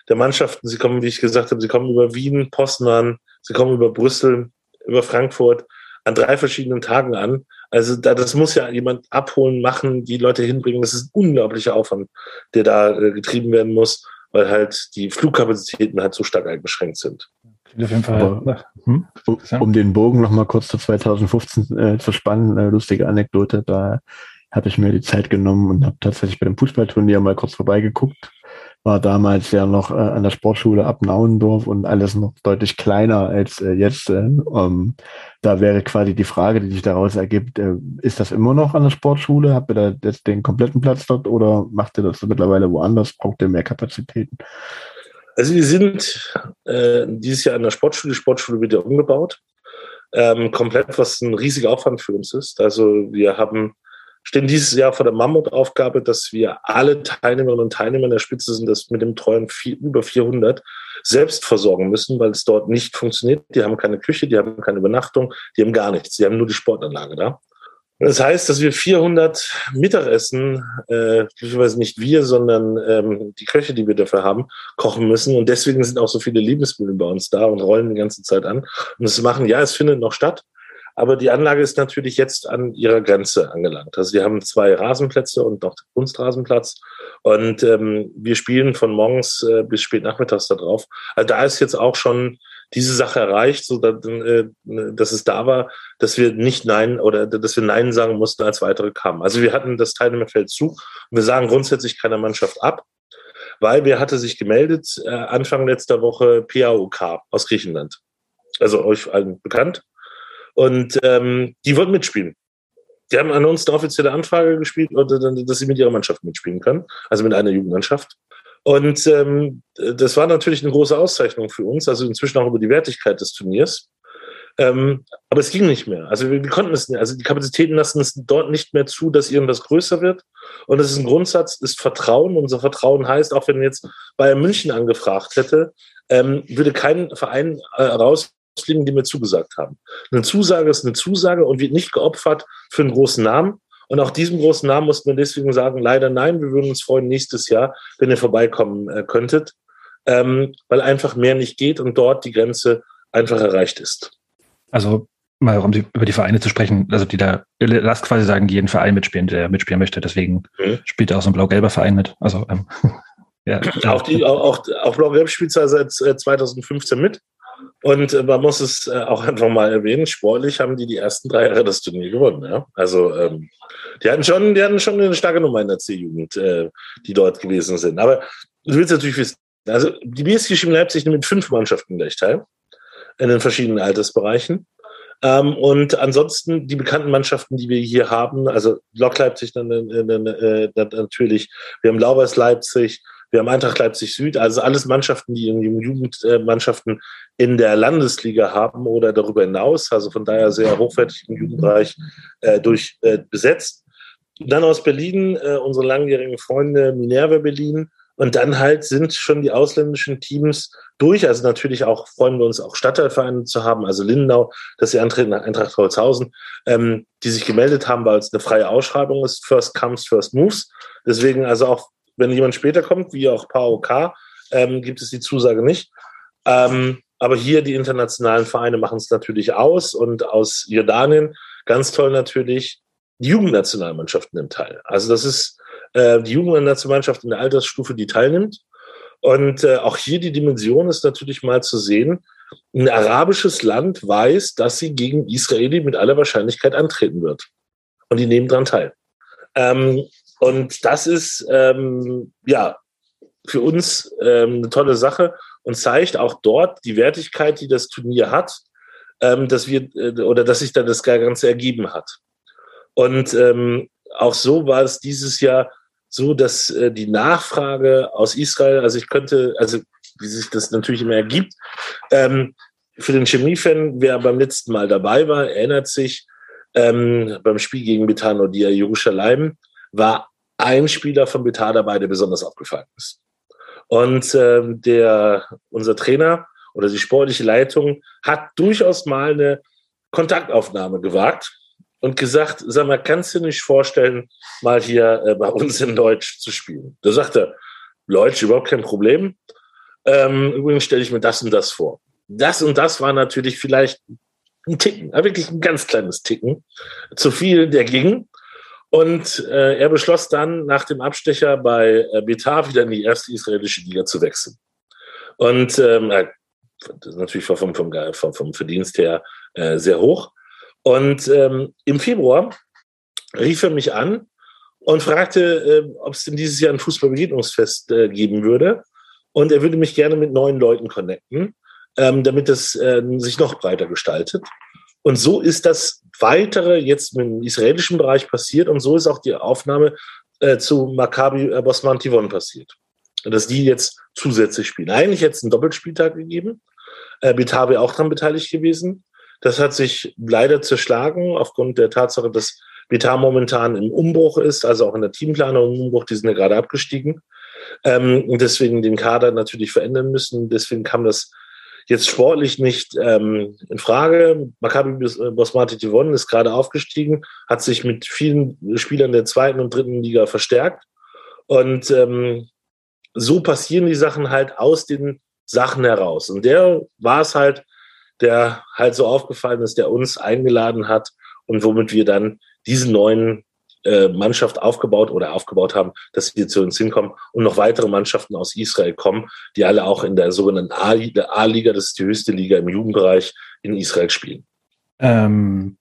der Mannschaften. Sie kommen, wie ich gesagt habe, sie kommen über Wien, Poznan, sie kommen über Brüssel, über Frankfurt an drei verschiedenen Tagen an. Also da, das muss ja jemand abholen, machen, die Leute hinbringen. Das ist ein unglaublicher Aufwand, der da äh, getrieben werden muss, weil halt die Flugkapazitäten halt so stark eingeschränkt sind. Auf jeden Fall. hm? Um den Bogen noch mal kurz zu 2015 äh, zu spannen, äh, lustige Anekdote, da habe ich mir die Zeit genommen und habe tatsächlich bei dem Fußballturnier mal kurz vorbeigeguckt war damals ja noch äh, an der Sportschule ab Nauendorf und alles noch deutlich kleiner als äh, jetzt. Äh, ähm, da wäre quasi die Frage, die sich daraus ergibt, äh, ist das immer noch an der Sportschule? Habt ihr da jetzt den kompletten Platz dort oder macht ihr das mittlerweile woanders? Braucht ihr mehr Kapazitäten? Also wir sind äh, dieses Jahr an der Sportschule. Die Sportschule wird ja umgebaut. Ähm, komplett, was ein riesiger Aufwand für uns ist. Also wir haben stehen dieses Jahr vor der Mammutaufgabe, dass wir alle Teilnehmerinnen und Teilnehmer in der Spitze sind, das mit dem treuen vier, über 400 selbst versorgen müssen, weil es dort nicht funktioniert. Die haben keine Küche, die haben keine Übernachtung, die haben gar nichts. Die haben nur die Sportanlage da. Das heißt, dass wir 400 Mittagessen, äh, glücklicherweise nicht wir, sondern ähm, die Köche, die wir dafür haben, kochen müssen. Und deswegen sind auch so viele Lebensmittel bei uns da und rollen die ganze Zeit an. Und es machen, ja, es findet noch statt, aber die Anlage ist natürlich jetzt an ihrer Grenze angelangt. Also wir haben zwei Rasenplätze und noch den Kunstrasenplatz. Und ähm, wir spielen von morgens äh, bis spät nachmittags da drauf. Also da ist jetzt auch schon diese Sache erreicht, so dass, äh, dass es da war, dass wir nicht Nein oder dass wir Nein sagen mussten, als weitere kamen. Also wir hatten das Teilnehmerfeld zu und wir sagen grundsätzlich keiner Mannschaft ab, weil wer hatte sich gemeldet äh, Anfang letzter Woche PAOK aus Griechenland. Also euch allen bekannt. Und ähm, die wollten mitspielen. Die haben an uns eine offizielle Anfrage gespielt, dass sie mit ihrer Mannschaft mitspielen können, also mit einer Jugendmannschaft. Und ähm, das war natürlich eine große Auszeichnung für uns, also inzwischen auch über die Wertigkeit des Turniers. Ähm, aber es ging nicht mehr. Also wir, wir, konnten es nicht. Also die Kapazitäten lassen es dort nicht mehr zu, dass irgendwas größer wird. Und das ist ein Grundsatz, ist Vertrauen. Unser Vertrauen heißt, auch wenn jetzt Bayern München angefragt hätte, ähm, würde kein Verein äh, raus Fliegen, die mir zugesagt haben. Eine Zusage ist eine Zusage und wird nicht geopfert für einen großen Namen. Und auch diesem großen Namen mussten wir deswegen sagen, leider nein, wir würden uns freuen nächstes Jahr, wenn ihr vorbeikommen äh, könntet, ähm, weil einfach mehr nicht geht und dort die Grenze einfach erreicht ist. Also mal um über die Vereine zu sprechen, also die da, lasst quasi sagen, jeden Verein mitspielen, der mitspielen möchte. Deswegen mhm. spielt auch so ein blau-gelber Verein mit. Also ähm, ja. Auch, die, auch, auch, auch Blau-Gelb spielt seit 2015 mit. Und äh, man muss es äh, auch einfach mal erwähnen, sportlich haben die die ersten drei Jahre das Turnier gewonnen. Ja? Also ähm, die, hatten schon, die hatten schon eine starke Nummer in der C-Jugend, äh, die dort gewesen sind. Aber du willst natürlich wissen, also die BSG Chemie Leipzig nimmt mit fünf Mannschaften gleich teil, in den verschiedenen Altersbereichen. Ähm, und ansonsten die bekannten Mannschaften, die wir hier haben, also Lok Leipzig dann, dann, dann, äh, natürlich, wir haben Laubers Leipzig, wir haben Eintracht Leipzig Süd, also alles Mannschaften, die Jugendmannschaften in der Landesliga haben oder darüber hinaus, also von daher sehr hochwertig im Jugendbereich äh, durch äh, besetzt. dann aus Berlin äh, unsere langjährigen Freunde Minerva Berlin und dann halt sind schon die ausländischen Teams durch. Also natürlich auch freuen wir uns auch Stadtteilvereine zu haben, also Lindau, dass sie antreten nach Eintracht Holzhausen, ähm, die sich gemeldet haben, weil es eine freie Ausschreibung ist. First comes, first moves. Deswegen also auch wenn jemand später kommt, wie auch PAOK, ähm, gibt es die Zusage nicht. Ähm, aber hier die internationalen Vereine machen es natürlich aus und aus Jordanien ganz toll natürlich die Jugendnationalmannschaften im Teil. Also das ist äh, die Jugendnationalmannschaft in der Altersstufe, die teilnimmt. Und äh, auch hier die Dimension ist natürlich mal zu sehen, ein arabisches Land weiß, dass sie gegen Israeli mit aller Wahrscheinlichkeit antreten wird. Und die nehmen daran teil. Ähm, und das ist ähm, ja für uns ähm, eine tolle Sache und zeigt auch dort die Wertigkeit, die das Turnier hat, ähm, dass wir äh, oder dass sich dann das Ganze ergeben hat. Und ähm, auch so war es dieses Jahr so, dass äh, die Nachfrage aus Israel, also ich könnte, also wie sich das natürlich immer ergibt, ähm, für den Chemiefan, wer beim letzten Mal dabei war, erinnert sich, ähm, beim Spiel gegen Betanodia Jerusalem war ein Spieler von Betar dabei, der besonders aufgefallen ist. Und ähm, der, unser Trainer oder die sportliche Leitung hat durchaus mal eine Kontaktaufnahme gewagt und gesagt, sag mal, kannst du nicht vorstellen, mal hier äh, bei uns in Deutsch zu spielen? Da sagt er, Deutsch überhaupt kein Problem. Ähm, übrigens stelle ich mir das und das vor. Das und das war natürlich vielleicht ein Ticken, wirklich ein ganz kleines Ticken. Zu viel, der ging. Und äh, er beschloss dann nach dem Abstecher bei äh, Betar wieder in die erste israelische Liga zu wechseln. Und ähm, das ist natürlich vom, vom, vom, vom Verdienst her äh, sehr hoch. Und ähm, im Februar rief er mich an und fragte, äh, ob es denn dieses Jahr ein Fußballbegegnungsfest äh, geben würde. Und er würde mich gerne mit neuen Leuten connecten, ähm, damit es äh, sich noch breiter gestaltet. Und so ist das weitere jetzt im israelischen Bereich passiert und so ist auch die Aufnahme äh, zu Maccabi äh, Bosman Tivon passiert. Dass die jetzt zusätzlich spielen. Eigentlich hätte es einen Doppelspieltag gegeben. Äh, Bitabe auch daran beteiligt gewesen. Das hat sich leider zerschlagen aufgrund der Tatsache, dass Vitar momentan im Umbruch ist, also auch in der Teamplanung im Umbruch, die sind ja gerade abgestiegen ähm, und deswegen den Kader natürlich verändern müssen. Deswegen kam das jetzt sportlich nicht ähm, in Frage. Maccabi äh, Bosmati Tivon ist gerade aufgestiegen, hat sich mit vielen Spielern der zweiten und dritten Liga verstärkt und ähm, so passieren die Sachen halt aus den Sachen heraus. Und der war es halt, der halt so aufgefallen ist, der uns eingeladen hat und womit wir dann diese neuen äh, Mannschaft aufgebaut oder aufgebaut haben, dass sie zu uns hinkommen und noch weitere Mannschaften aus Israel kommen, die alle auch in der sogenannten A-Liga, das ist die höchste Liga im Jugendbereich, in Israel spielen. Ähm,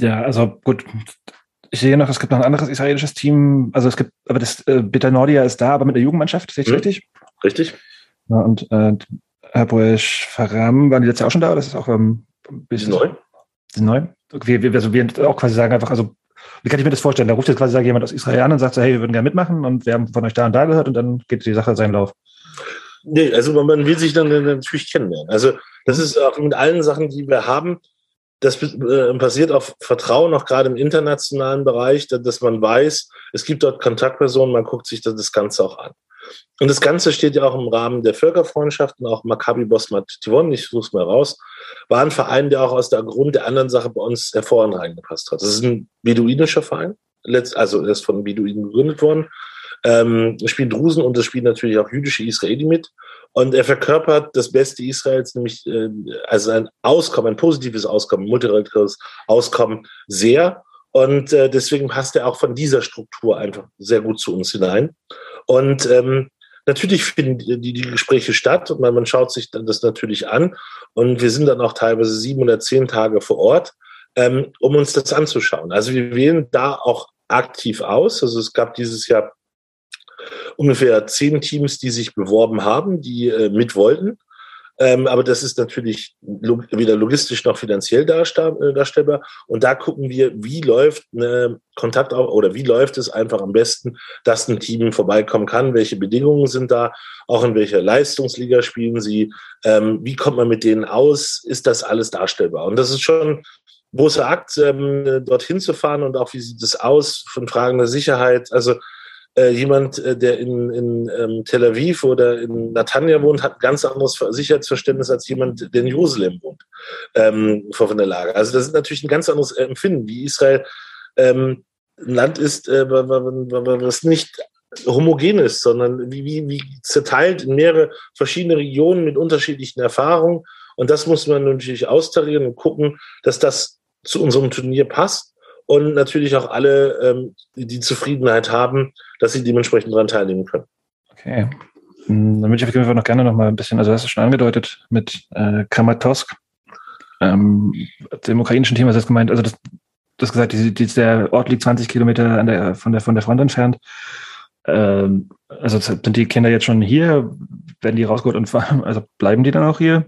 ja, also gut. Ich sehe noch, es gibt noch ein anderes israelisches Team. Also es gibt, aber das äh, Beta Nordia ist da, aber mit der Jugendmannschaft, sehe ich hm. richtig? Richtig. Ja, und äh, Herr Boesch Faram, waren die letztes Jahr auch schon da? Oder ist das auch ähm, ein bisschen neu? neu? Wir, wir, also wir auch quasi sagen einfach, also wie kann ich mir das vorstellen? Da ruft jetzt quasi jemand aus Israel an und sagt so, hey, wir würden gerne mitmachen und wir haben von euch da und da gehört und dann geht die Sache seinen Lauf. Nee, also man will sich dann natürlich kennenlernen. Also das ist auch mit allen Sachen, die wir haben, das äh, basiert auf Vertrauen, auch gerade im internationalen Bereich, dass man weiß, es gibt dort Kontaktpersonen, man guckt sich das Ganze auch an. Und das Ganze steht ja auch im Rahmen der Völkerfreundschaften, auch Maccabi Bosmat Tivon, ich suche es mal raus, war ein Verein, der auch aus der Grund der anderen Sache bei uns hervorragend reingepasst hat. Das ist ein beduinischer Verein, also er ist von Beduinen gegründet worden. Ähm, spielt Drusen und es spielt natürlich auch jüdische Israeli mit. Und er verkörpert das Beste Israels, nämlich äh, also ein Auskommen, ein positives Auskommen, multikulturelles Auskommen sehr. Und äh, deswegen passt er auch von dieser Struktur einfach sehr gut zu uns hinein. Und ähm, natürlich finden die, die Gespräche statt und man, man schaut sich dann das natürlich an. Und wir sind dann auch teilweise sieben oder zehn Tage vor Ort, ähm, um uns das anzuschauen. Also wir wählen da auch aktiv aus. Also es gab dieses Jahr ungefähr zehn Teams, die sich beworben haben, die äh, mit wollten. Ähm, aber das ist natürlich log weder logistisch noch finanziell äh, darstellbar. Und da gucken wir, wie läuft eine Kontakt oder wie läuft es einfach am besten, dass ein Team vorbeikommen kann, welche Bedingungen sind da, auch in welcher Leistungsliga spielen sie, ähm, wie kommt man mit denen aus, ist das alles darstellbar. Und das ist schon großer Akt, ähm, dorthin zu fahren und auch wie sieht es aus von Fragen der Sicherheit. Also äh, jemand, äh, der in, in ähm, Tel Aviv oder in Natanja wohnt, hat ein ganz anderes Sicherheitsverständnis als jemand, der in Jerusalem wohnt, ähm, von der Lage. Also das ist natürlich ein ganz anderes Empfinden, wie Israel ähm, ein Land ist, äh, was nicht homogen ist, sondern wie, wie, wie zerteilt in mehrere verschiedene Regionen mit unterschiedlichen Erfahrungen. Und das muss man natürlich austarieren und gucken, dass das zu unserem Turnier passt und natürlich auch alle ähm, die Zufriedenheit haben, dass sie dementsprechend daran teilnehmen können. Okay. Hm, dann würde ich auf jeden Fall noch gerne noch mal ein bisschen, also das ist schon angedeutet mit äh, Kramatorsk, ähm, dem ukrainischen Thema ist das gemeint, also das, das gesagt, die, die, der Ort liegt 20 Kilometer an der, von, der, von der Front entfernt. Ähm, also sind die Kinder jetzt schon hier? Werden die rausgeholt und also bleiben die dann auch hier?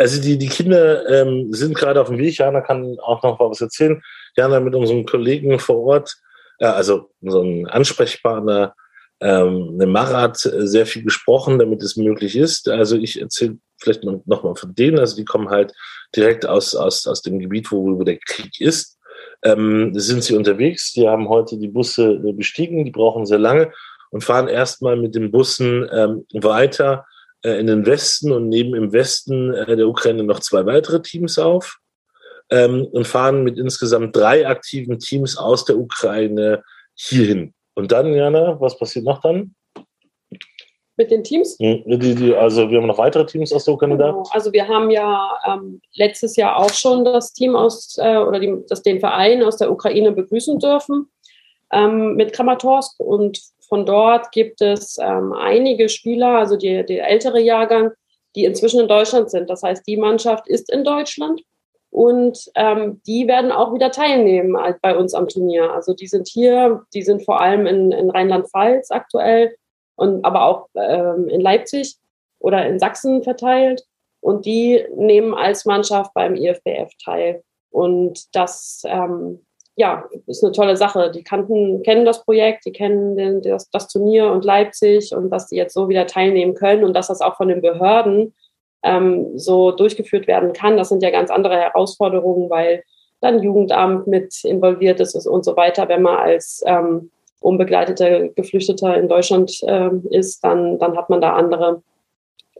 Also die, die Kinder ähm, sind gerade auf dem Weg. Jana kann auch noch mal was erzählen. Jana mit unserem Kollegen vor Ort, äh, also unserem Ansprechpartner, ähm, dem Marat, äh, sehr viel gesprochen, damit es möglich ist. Also ich erzähle vielleicht noch mal von denen. Also die kommen halt direkt aus, aus, aus dem Gebiet, wo, wo der Krieg ist. Ähm, sind sie unterwegs. Die haben heute die Busse äh, bestiegen. Die brauchen sehr lange und fahren erstmal mit den Bussen ähm, weiter in den Westen und nehmen im Westen äh, der Ukraine noch zwei weitere Teams auf ähm, und fahren mit insgesamt drei aktiven Teams aus der Ukraine hierhin. Und dann, Jana, was passiert noch dann? Mit den Teams? Hm, also wir haben noch weitere Teams aus der Ukraine genau. da. Also wir haben ja ähm, letztes Jahr auch schon das Team aus äh, oder die, das, den Verein aus der Ukraine begrüßen dürfen ähm, mit Kramatorsk und von dort gibt es ähm, einige Spieler, also der ältere Jahrgang, die inzwischen in Deutschland sind. Das heißt, die Mannschaft ist in Deutschland. Und ähm, die werden auch wieder teilnehmen bei uns am Turnier. Also die sind hier, die sind vor allem in, in Rheinland-Pfalz aktuell und aber auch ähm, in Leipzig oder in Sachsen verteilt. Und die nehmen als Mannschaft beim IFBF teil. Und das ähm, ja, ist eine tolle Sache. Die kannten, kennen das Projekt, die kennen den, das, das, Turnier und Leipzig und dass die jetzt so wieder teilnehmen können und dass das auch von den Behörden ähm, so durchgeführt werden kann. Das sind ja ganz andere Herausforderungen, weil dann Jugendamt mit involviert ist und so weiter. Wenn man als ähm, unbegleiteter Geflüchteter in Deutschland ähm, ist, dann, dann hat man da andere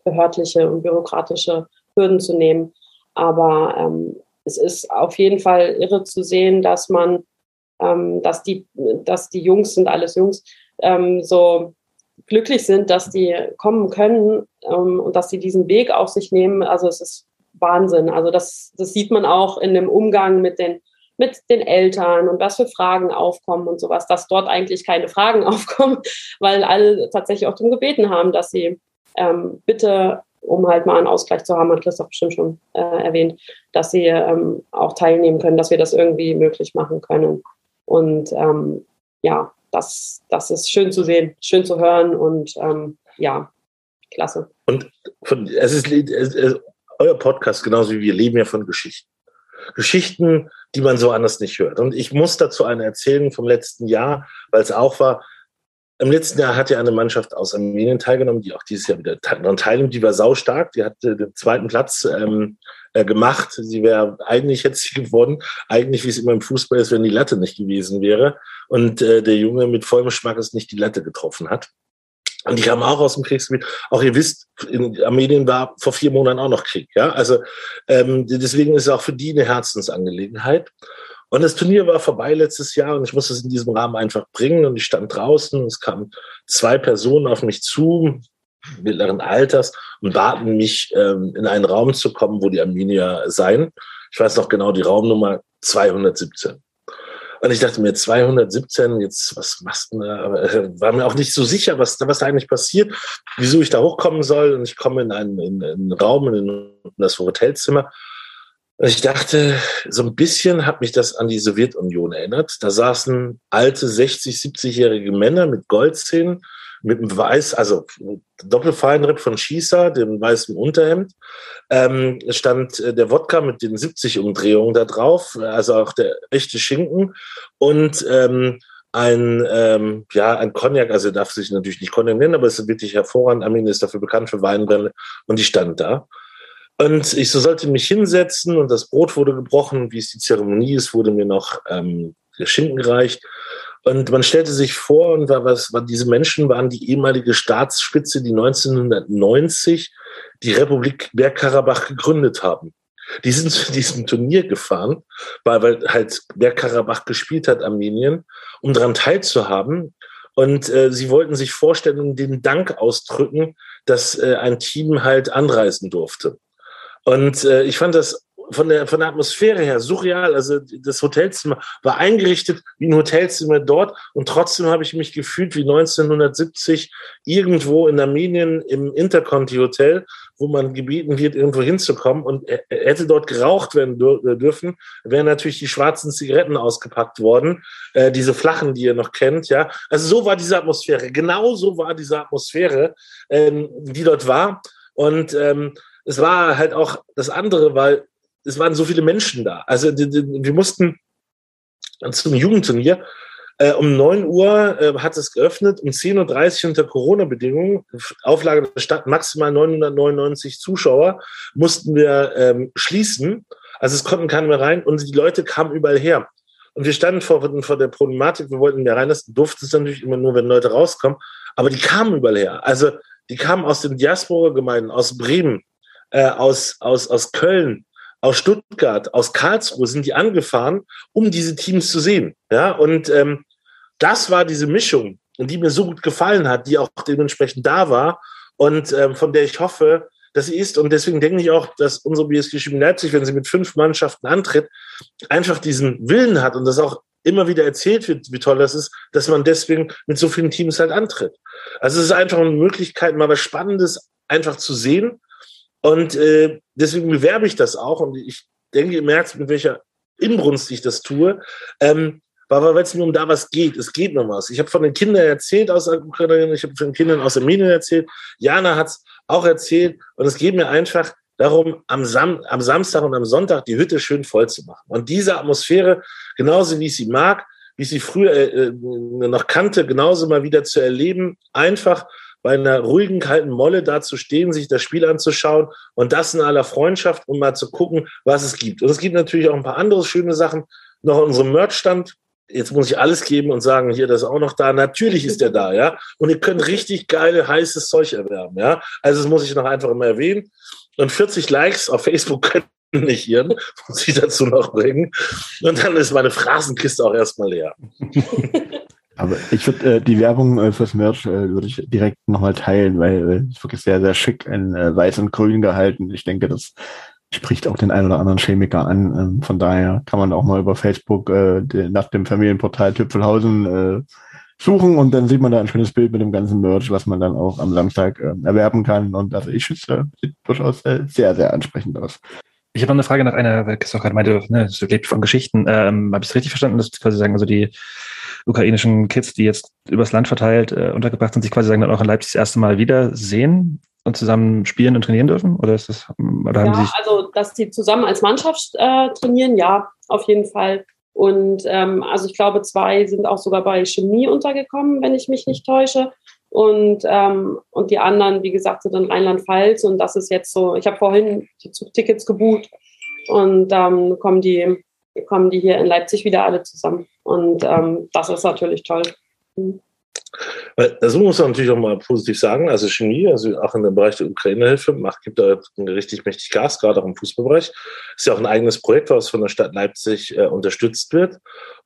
behördliche und bürokratische Hürden zu nehmen. Aber ähm, es ist auf jeden Fall irre zu sehen, dass man, ähm, dass die, dass die Jungs sind alles Jungs, ähm, so glücklich sind, dass die kommen können ähm, und dass sie diesen Weg auf sich nehmen. Also es ist Wahnsinn. Also das, das sieht man auch in dem Umgang mit den mit den Eltern und was für Fragen aufkommen und sowas, dass dort eigentlich keine Fragen aufkommen, weil alle tatsächlich auch darum gebeten haben, dass sie ähm, bitte um halt mal einen Ausgleich zu haben, hat Christoph bestimmt schon äh, erwähnt, dass sie ähm, auch teilnehmen können, dass wir das irgendwie möglich machen können. Und ähm, ja, das, das ist schön zu sehen, schön zu hören und ähm, ja, klasse. Und von, es ist, es, es, euer Podcast, genauso wie wir, leben ja von Geschichten. Geschichten, die man so anders nicht hört. Und ich muss dazu eine erzählen vom letzten Jahr, weil es auch war, im letzten Jahr hat ja eine Mannschaft aus Armenien teilgenommen, die auch dieses Jahr wieder teilnimmt. Die war saustark. Die hat den zweiten Platz ähm, äh, gemacht. Sie wäre eigentlich jetzt sie geworden. Eigentlich, wie es immer im Fußball ist, wenn die Latte nicht gewesen wäre. Und äh, der Junge mit vollem Schmackes nicht die Latte getroffen hat. Und die kamen auch aus dem Kriegsgebiet. Auch ihr wisst, in Armenien war vor vier Monaten auch noch Krieg. Ja, also ähm, deswegen ist es auch für die eine Herzensangelegenheit. Und das Turnier war vorbei letztes Jahr und ich musste es in diesem Rahmen einfach bringen und ich stand draußen und es kamen zwei Personen auf mich zu, mittleren Alters, und baten mich, ähm, in einen Raum zu kommen, wo die Armenier seien. Ich weiß noch genau die Raumnummer 217. Und ich dachte mir, 217, jetzt, was machst du da? Äh, war mir auch nicht so sicher, was, was da eigentlich passiert, wieso ich da hochkommen soll. Und ich komme in einen, in, in einen Raum, in das Hotelzimmer ich dachte, so ein bisschen hat mich das an die Sowjetunion erinnert. Da saßen alte 60, 70-jährige Männer mit Goldzähnen, mit einem weiß, also Doppelfeinripp von Schießer, dem weißen Unterhemd. Ähm, stand äh, der Wodka mit den 70 Umdrehungen da drauf, also auch der echte Schinken und ähm, ein, ähm, ja, ein Cognac, also darf sich natürlich nicht Cognac nennen, aber es ist wirklich hervorragend. Armin ist dafür bekannt für Weinbrände und die stand da. Und ich so sollte mich hinsetzen und das Brot wurde gebrochen. Wie es die Zeremonie ist, wurde mir noch ähm, Schinken gereicht. Und man stellte sich vor, und war, was, war, diese Menschen waren die ehemalige Staatsspitze, die 1990 die Republik Bergkarabach gegründet haben. Die sind zu diesem Turnier gefahren, weil, weil halt Bergkarabach gespielt hat, Armenien, um daran teilzuhaben. Und äh, sie wollten sich vorstellen und den Dank ausdrücken, dass äh, ein Team halt anreisen durfte. Und äh, ich fand das von der, von der Atmosphäre her surreal. Also das Hotelzimmer war eingerichtet wie ein Hotelzimmer dort und trotzdem habe ich mich gefühlt wie 1970 irgendwo in Armenien im Interconti Hotel, wo man gebeten wird, irgendwo hinzukommen und hätte dort geraucht werden dürfen, wären natürlich die schwarzen Zigaretten ausgepackt worden, äh, diese flachen, die ihr noch kennt, ja. Also so war diese Atmosphäre. Genau so war diese Atmosphäre, ähm, die dort war. Und ähm, es war halt auch das andere, weil es waren so viele Menschen da. Also die, die, wir mussten zum Jugendturnier äh, um 9 Uhr äh, hat es geöffnet, um 10.30 Uhr unter Corona-Bedingungen, Auflage der Stadt maximal 999 Zuschauer, mussten wir ähm, schließen. Also es konnten keine mehr rein und die Leute kamen überall her. Und wir standen vor, vor der Problematik, wir wollten mehr reinlassen, durfte es natürlich immer nur, wenn Leute rauskommen, aber die kamen überall her. Also die kamen aus den Diaspora-Gemeinden, aus Bremen, äh, aus, aus, aus Köln, aus Stuttgart, aus Karlsruhe sind die angefahren, um diese Teams zu sehen. Ja, und ähm, das war diese Mischung, die mir so gut gefallen hat, die auch dementsprechend da war und ähm, von der ich hoffe, dass sie ist. Und deswegen denke ich auch, dass unsere BSG Chemie Leipzig, wenn sie mit fünf Mannschaften antritt, einfach diesen Willen hat und das auch immer wieder erzählt wird, wie toll das ist, dass man deswegen mit so vielen Teams halt antritt. Also es ist einfach eine Möglichkeit, mal was Spannendes einfach zu sehen und äh, deswegen bewerbe ich das auch. Und ich denke im März, mit welcher Inbrunst ich das tue. Ähm, weil es mir um da was geht. Es geht noch was. Ich habe von den Kindern erzählt aus der Ukraine, ich habe von den Kindern aus Armenien erzählt. Jana hat es auch erzählt. Und es geht mir einfach darum, am, Sam am Samstag und am Sonntag die Hütte schön voll zu machen. Und diese Atmosphäre, genauso wie ich sie mag, wie ich sie früher äh, äh noch kannte, genauso mal wieder zu erleben, einfach bei einer ruhigen, kalten Molle da zu stehen, sich das Spiel anzuschauen und das in aller Freundschaft, um mal zu gucken, was es gibt. Und es gibt natürlich auch ein paar andere schöne Sachen. Noch in unserem Merchstand. Jetzt muss ich alles geben und sagen, hier, das ist auch noch da. Natürlich ist der da, ja. Und ihr könnt richtig geile, heißes Zeug erwerben, ja. Also, das muss ich noch einfach mal erwähnen. Und 40 Likes auf Facebook können nicht hirn, muss ich dazu noch bringen. Und dann ist meine Phrasenkiste auch erstmal leer. Aber ich würde äh, die Werbung äh, fürs Merch äh, würde ich direkt nochmal teilen, weil äh, es wirklich sehr, sehr schick in äh, weiß und grün gehalten. Ich denke, das spricht auch den einen oder anderen Chemiker an. Ähm, von daher kann man auch mal über Facebook äh, de, nach dem Familienportal Tüpfelhausen äh, suchen und dann sieht man da ein schönes Bild mit dem ganzen Merch, was man dann auch am Samstag äh, erwerben kann. Und also ich schütze, sieht durchaus äh, sehr, sehr ansprechend aus. Ich habe noch eine Frage nach einer, weil Christoph gerade meinte, ne, es lebt von Geschichten. Ähm, habe ich es richtig verstanden, dass quasi sagen, also die ukrainischen Kids, die jetzt übers Land verteilt äh, untergebracht sind, sich quasi sagen, dann auch in Leipzig das erste Mal wiedersehen und zusammen spielen und trainieren dürfen? Oder ist das, oder ja, also, dass die zusammen als Mannschaft äh, trainieren, ja, auf jeden Fall. Und ähm, also ich glaube, zwei sind auch sogar bei Chemie untergekommen, wenn ich mich nicht täusche. Und, ähm, und die anderen, wie gesagt, sind in Rheinland-Pfalz. Und das ist jetzt so, ich habe vorhin die Zugtickets gebucht und ähm, kommen, die, kommen die hier in Leipzig wieder alle zusammen. Und ähm, das ist natürlich toll. Mhm. Das muss man natürlich auch mal positiv sagen. Also Chemie, also auch in dem Bereich der Ukraine-Hilfe, macht, gibt da richtig mächtig Gas, gerade auch im Fußballbereich. Ist ja auch ein eigenes Projekt, was von der Stadt Leipzig äh, unterstützt wird.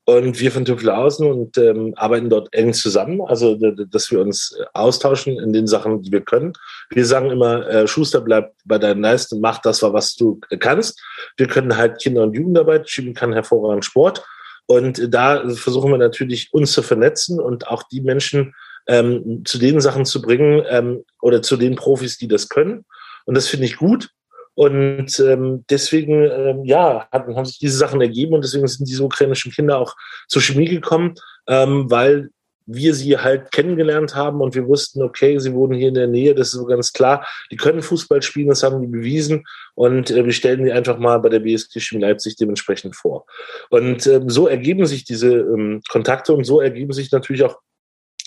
Und wir von Tüpfelhausen und ähm, arbeiten dort eng zusammen, also dass wir uns äh, austauschen in den Sachen, die wir können. Wir sagen immer, äh, Schuster bleibt bei deinen Leisten, mach das, was du kannst. Wir können halt Kinder- und Jugendarbeit, Schieben kann hervorragend Sport. Und da versuchen wir natürlich, uns zu vernetzen und auch die Menschen ähm, zu den Sachen zu bringen ähm, oder zu den Profis, die das können. Und das finde ich gut. Und ähm, deswegen, ähm, ja, haben, haben sich diese Sachen ergeben und deswegen sind diese ukrainischen Kinder auch zur Chemie gekommen, ähm, weil wir sie halt kennengelernt haben und wir wussten, okay, sie wohnen hier in der Nähe, das ist so ganz klar. Die können Fußball spielen, das haben die bewiesen und äh, wir stellen die einfach mal bei der BSG Chemie Leipzig dementsprechend vor. Und ähm, so ergeben sich diese ähm, Kontakte und so ergeben sich natürlich auch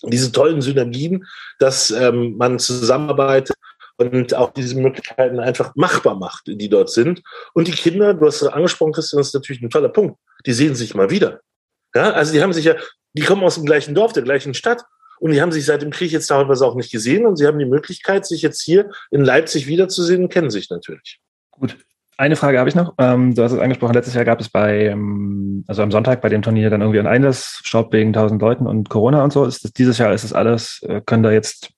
diese tollen Synergien, dass ähm, man zusammenarbeitet und auch diese Möglichkeiten einfach machbar macht, die dort sind. Und die Kinder, du hast es angesprochen, Christian, das ist natürlich ein toller Punkt. Die sehen sich mal wieder. Ja, also die haben sich ja die kommen aus dem gleichen Dorf, der gleichen Stadt. Und die haben sich seit dem Krieg jetzt teilweise auch nicht gesehen. Und sie haben die Möglichkeit, sich jetzt hier in Leipzig wiederzusehen und kennen sich natürlich. Gut. Eine Frage habe ich noch. Ähm, du hast es angesprochen, letztes Jahr gab es bei, ähm, also am Sonntag bei dem Turnier dann irgendwie ein Einlassstopp wegen 1000 Leuten und Corona und so. Ist das, dieses Jahr ist es alles, äh, können da jetzt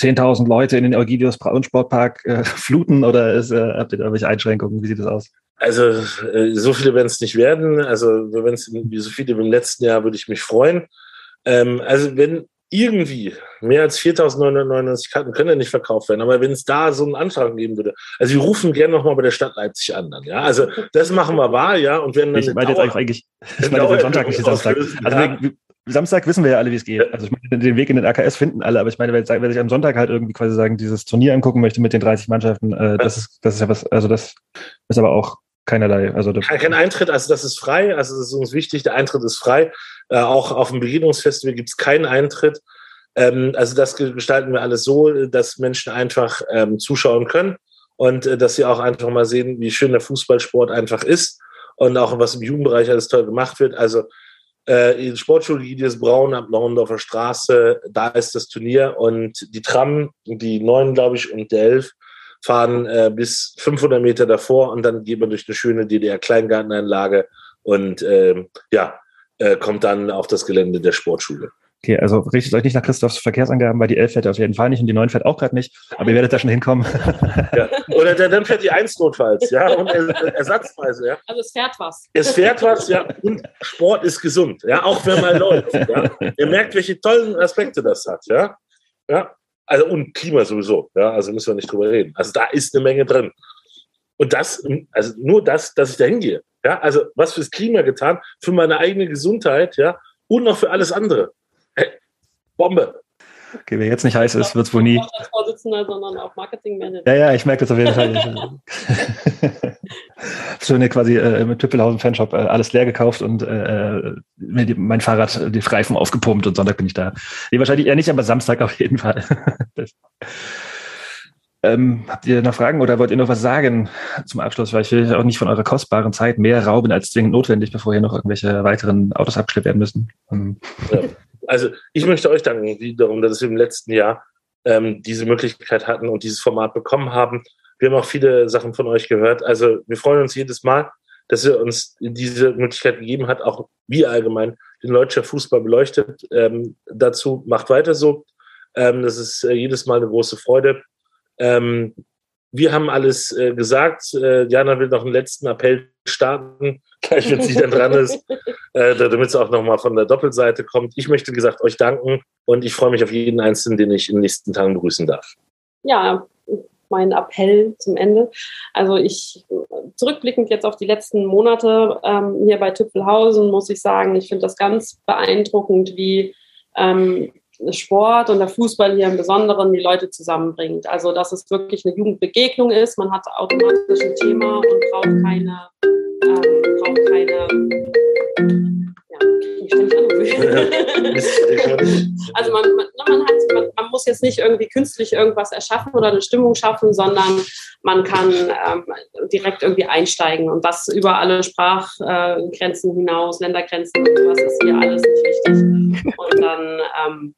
10.000 Leute in den Eugenius Braun Sportpark äh, fluten oder ist, äh, habt ihr da irgendwelche Einschränkungen? Wie sieht das aus? Also äh, so viele werden es nicht werden. Also wenn es wie so viele im letzten Jahr, würde ich mich freuen. Ähm, also wenn irgendwie mehr als 4.999 Karten können ja nicht verkauft werden, aber wenn es da so einen Antrag geben würde, also wir rufen gerne nochmal bei der Stadt Leipzig an, dann, ja, also das machen wir wahr, ja, und werden dann ich meine jetzt eigentlich, ich meine den Sonntag, nicht Samstag. Also ja. wir, Samstag wissen wir ja alle, wie es geht. Also ich meine, den Weg in den AKS finden alle, aber ich meine, wer, wer sich am Sonntag halt irgendwie quasi sagen, dieses Turnier angucken möchte mit den 30 Mannschaften, äh, das ist, das ist ja was, also das ist aber auch keinerlei. Also kein, Eintritt, also das ist frei, also das ist uns wichtig, der Eintritt ist frei. Äh, auch auf dem Begegnungsfestival gibt es keinen Eintritt. Ähm, also das gestalten wir alles so, dass Menschen einfach ähm, zuschauen können und äh, dass sie auch einfach mal sehen, wie schön der Fußballsport einfach ist und auch was im Jugendbereich alles toll gemacht wird. Also äh, Sportschule Gideas Braun am Laundorfer Straße, da ist das Turnier und die Tram, die neun, glaube ich, und der elf, fahren äh, bis 500 Meter davor und dann geht man durch eine schöne DDR-Kleingartenanlage und äh, ja, äh, kommt dann auf das Gelände der Sportschule. Okay, also richtet euch nicht nach Christophs Verkehrsangaben, weil die 11 fährt auf jeden Fall nicht und die 9 fährt auch gerade nicht, aber ihr werdet da schon hinkommen. Ja. Oder dann fährt die 1 notfalls, ja, und ersatzweise, ja. Also es fährt was. Es fährt was, ja, und Sport ist gesund, ja, auch wenn man läuft, ja. Ihr merkt, welche tollen Aspekte das hat, ja. Ja, also und Klima sowieso, ja, also müssen wir nicht drüber reden. Also da ist eine Menge drin. Und das, also nur das, dass ich da hingehe. Ja, also was fürs Klima getan, für meine eigene Gesundheit, ja, und noch für alles andere. Hey, Bombe. Okay, wer jetzt nicht heiß ist, wird es wohl nie. Nicht als Vorsitzender, sondern auch Marketingmanager. Ja, ja, ich merke das auf jeden Fall. Schon hier quasi äh, mit Tüppelhausen Fanshop äh, alles leer gekauft und äh, mir die, mein Fahrrad äh, die Reifen aufgepumpt und Sonntag bin ich da. Nee, wahrscheinlich eher nicht, aber Samstag auf jeden Fall. ähm, habt ihr noch Fragen oder wollt ihr noch was sagen zum Abschluss? Weil ich will auch nicht von eurer kostbaren Zeit mehr rauben als zwingend notwendig, bevor hier noch irgendwelche weiteren Autos abgeschleppt werden müssen. Ähm, Ja. Also ich möchte euch danken wiederum, dass wir im letzten Jahr ähm, diese Möglichkeit hatten und dieses Format bekommen haben. Wir haben auch viele Sachen von euch gehört. Also wir freuen uns jedes Mal, dass ihr uns diese Möglichkeit gegeben habt, auch wir allgemein den Deutscher Fußball beleuchtet. Ähm, dazu macht weiter so. Ähm, das ist äh, jedes Mal eine große Freude. Ähm, wir haben alles äh, gesagt. Äh, Jana will noch einen letzten Appell starten, gleich wenn sie dann dran ist, äh, damit es auch nochmal von der Doppelseite kommt. Ich möchte, wie gesagt, euch danken und ich freue mich auf jeden Einzelnen, den ich in den nächsten Tagen begrüßen darf. ja, mein Appell zum Ende. Also ich zurückblickend jetzt auf die letzten Monate ähm, hier bei Tüpfelhausen muss ich sagen, ich finde das ganz beeindruckend, wie ähm, Sport und der Fußball hier im Besonderen die Leute zusammenbringt. Also dass es wirklich eine Jugendbegegnung ist. Man hat automatisch ein Thema und braucht keine, ähm, braucht keine ja. Also man, man, man, hat, man, man muss jetzt nicht irgendwie künstlich irgendwas erschaffen oder eine Stimmung schaffen, sondern man kann ähm, direkt irgendwie einsteigen und das über alle Sprachgrenzen hinaus, Ländergrenzen und sowas ist hier alles nicht wichtig. Und dann, ähm,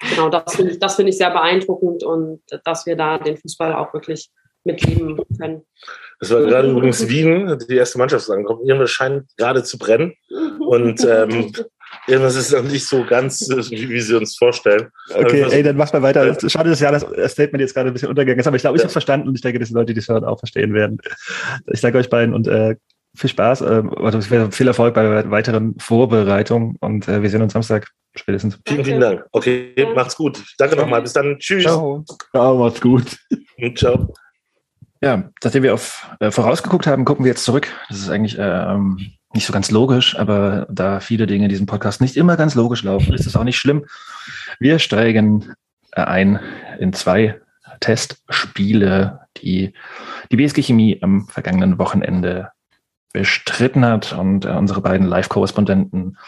genau, das finde ich, das finde ich sehr beeindruckend und dass wir da den Fußball auch wirklich mitleben können. Das war gerade übrigens Wien, die erste Mannschaft ist angekommen. Irgendwas scheint gerade zu brennen und ähm, irgendwas ist noch nicht so ganz, äh, wie, wie sie uns vorstellen. Okay, ey, dann mach mal weiter. Schade, dass ja das Statement jetzt gerade ein bisschen untergegangen ist, aber ich glaube, ich habe verstanden und ich denke, dass die Leute, die es hören, auch verstehen werden. Ich danke euch beiden und äh, viel Spaß, äh, also viel Erfolg bei der weiteren Vorbereitung und äh, wir sehen uns Samstag spätestens. Vielen, vielen Dank. Okay, macht's gut. Danke nochmal. Bis dann. Tschüss. Ciao. Ja, macht's gut. Ciao. Ja, nachdem wir auf äh, vorausgeguckt haben, gucken wir jetzt zurück. Das ist eigentlich ähm, nicht so ganz logisch, aber da viele Dinge in diesem Podcast nicht immer ganz logisch laufen, ist das auch nicht schlimm. Wir steigen äh, ein in zwei Testspiele, die die BSG Chemie am vergangenen Wochenende bestritten hat und äh, unsere beiden Live-Korrespondenten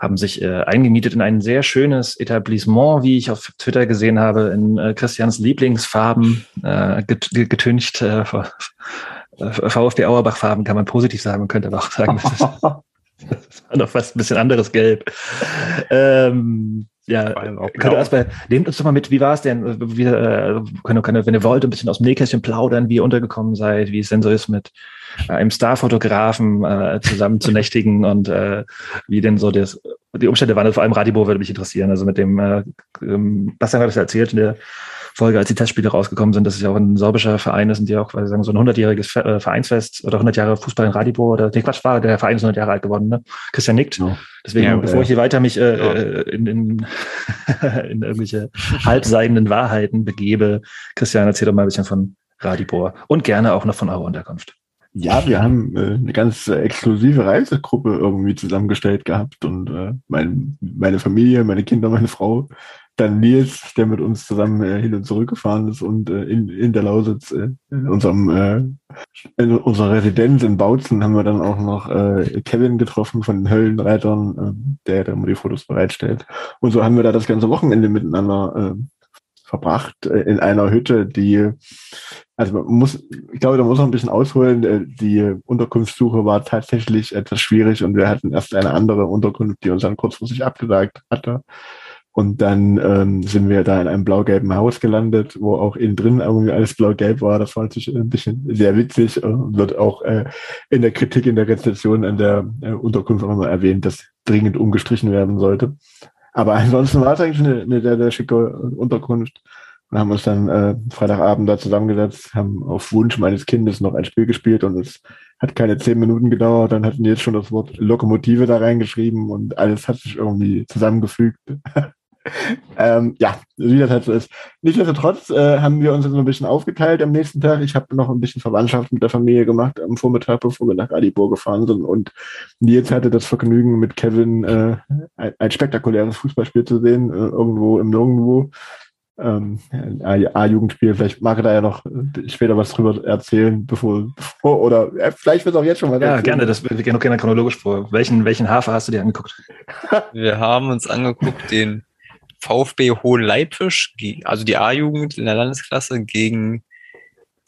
haben sich äh, eingemietet in ein sehr schönes Etablissement, wie ich auf Twitter gesehen habe, in äh, Christians Lieblingsfarben, äh, get getüncht. Äh, VfB Auerbach-Farben kann man positiv sagen, man könnte aber auch sagen, das, ist, das war noch fast ein bisschen anderes Gelb. Ähm, ja, könnt ihr erstmal, nehmt uns doch mal mit, wie war es denn? Wie, äh, könnt, könnt, wenn ihr wollt, ein bisschen aus dem Nähkästchen plaudern, wie ihr untergekommen seid, wie es denn so ist mit äh, einem Starfotografen äh, zusammen zu nächtigen und äh, wie denn so das, die Umstände waren. Vor allem Radibor würde mich interessieren. Also mit dem, äh, ähm, Bastian hat das erzählt in der Folge, als die Testspiele rausgekommen sind, dass es ja auch ein sorbischer Verein ist und die auch, weil sie sagen, so ein 100-jähriges Vereinsfest oder 100 Jahre Fußball in Radibor oder, nee, Quatsch, war der Verein ist 100 Jahre alt geworden, ne? Christian nickt. Ja. Deswegen, Ja, bevor ja. ich hier weiter mich äh, äh, in, in, in irgendwelche halbseidenden Wahrheiten begebe, Christian, erzähl doch mal ein bisschen von Radibor und gerne auch noch von eurer Unterkunft. Ja, wir haben äh, eine ganz äh, exklusive Reisegruppe irgendwie zusammengestellt gehabt und äh, mein, meine Familie, meine Kinder, meine Frau, dann Nils, der mit uns zusammen äh, hin und zurück gefahren ist und äh, in, in der Lausitz, äh, in unserem äh, in unserer Residenz in Bautzen haben wir dann auch noch äh, Kevin getroffen von den Höllenreitern, äh, der da immer die Fotos bereitstellt. Und so haben wir da das ganze Wochenende miteinander äh, verbracht äh, in einer Hütte, die, also man muss, ich glaube, da muss man ein bisschen ausholen. Äh, Die Unterkunftssuche war tatsächlich etwas schwierig und wir hatten erst eine andere Unterkunft, die uns dann kurzfristig abgesagt hatte. Und dann ähm, sind wir da in einem blau-gelben Haus gelandet, wo auch innen drin irgendwie alles blau-gelb war. Das fand ich ein bisschen sehr witzig und wird auch äh, in der Kritik in der Rezension an der äh, Unterkunft auch immer erwähnt, dass dringend umgestrichen werden sollte. Aber ansonsten war es eigentlich eine, eine sehr, sehr schicke Unterkunft. Wir haben uns dann äh, Freitagabend da zusammengesetzt, haben auf Wunsch meines Kindes noch ein Spiel gespielt und es hat keine zehn Minuten gedauert. Dann hatten die jetzt schon das Wort Lokomotive da reingeschrieben und alles hat sich irgendwie zusammengefügt. ähm, ja, wie das halt so ist. Nichtsdestotrotz äh, haben wir uns so ein bisschen aufgeteilt am nächsten Tag. Ich habe noch ein bisschen Verwandtschaft mit der Familie gemacht am Vormittag, bevor wir nach Adibor gefahren sind. Und Nils hatte das Vergnügen, mit Kevin äh, ein, ein spektakuläres Fußballspiel zu sehen, äh, irgendwo im Nirgendwo ähm, A-Jugendspiel. Vielleicht mag er da ja noch äh, später was drüber erzählen, bevor, bevor oder äh, vielleicht wird es auch jetzt schon mal. Ja, gerne. Das wir gehen gerne chronologisch vor. Welchen, welchen Hafer hast du dir angeguckt? Wir haben uns angeguckt den VfB Hohenleipzig, also die A-Jugend in der Landesklasse gegen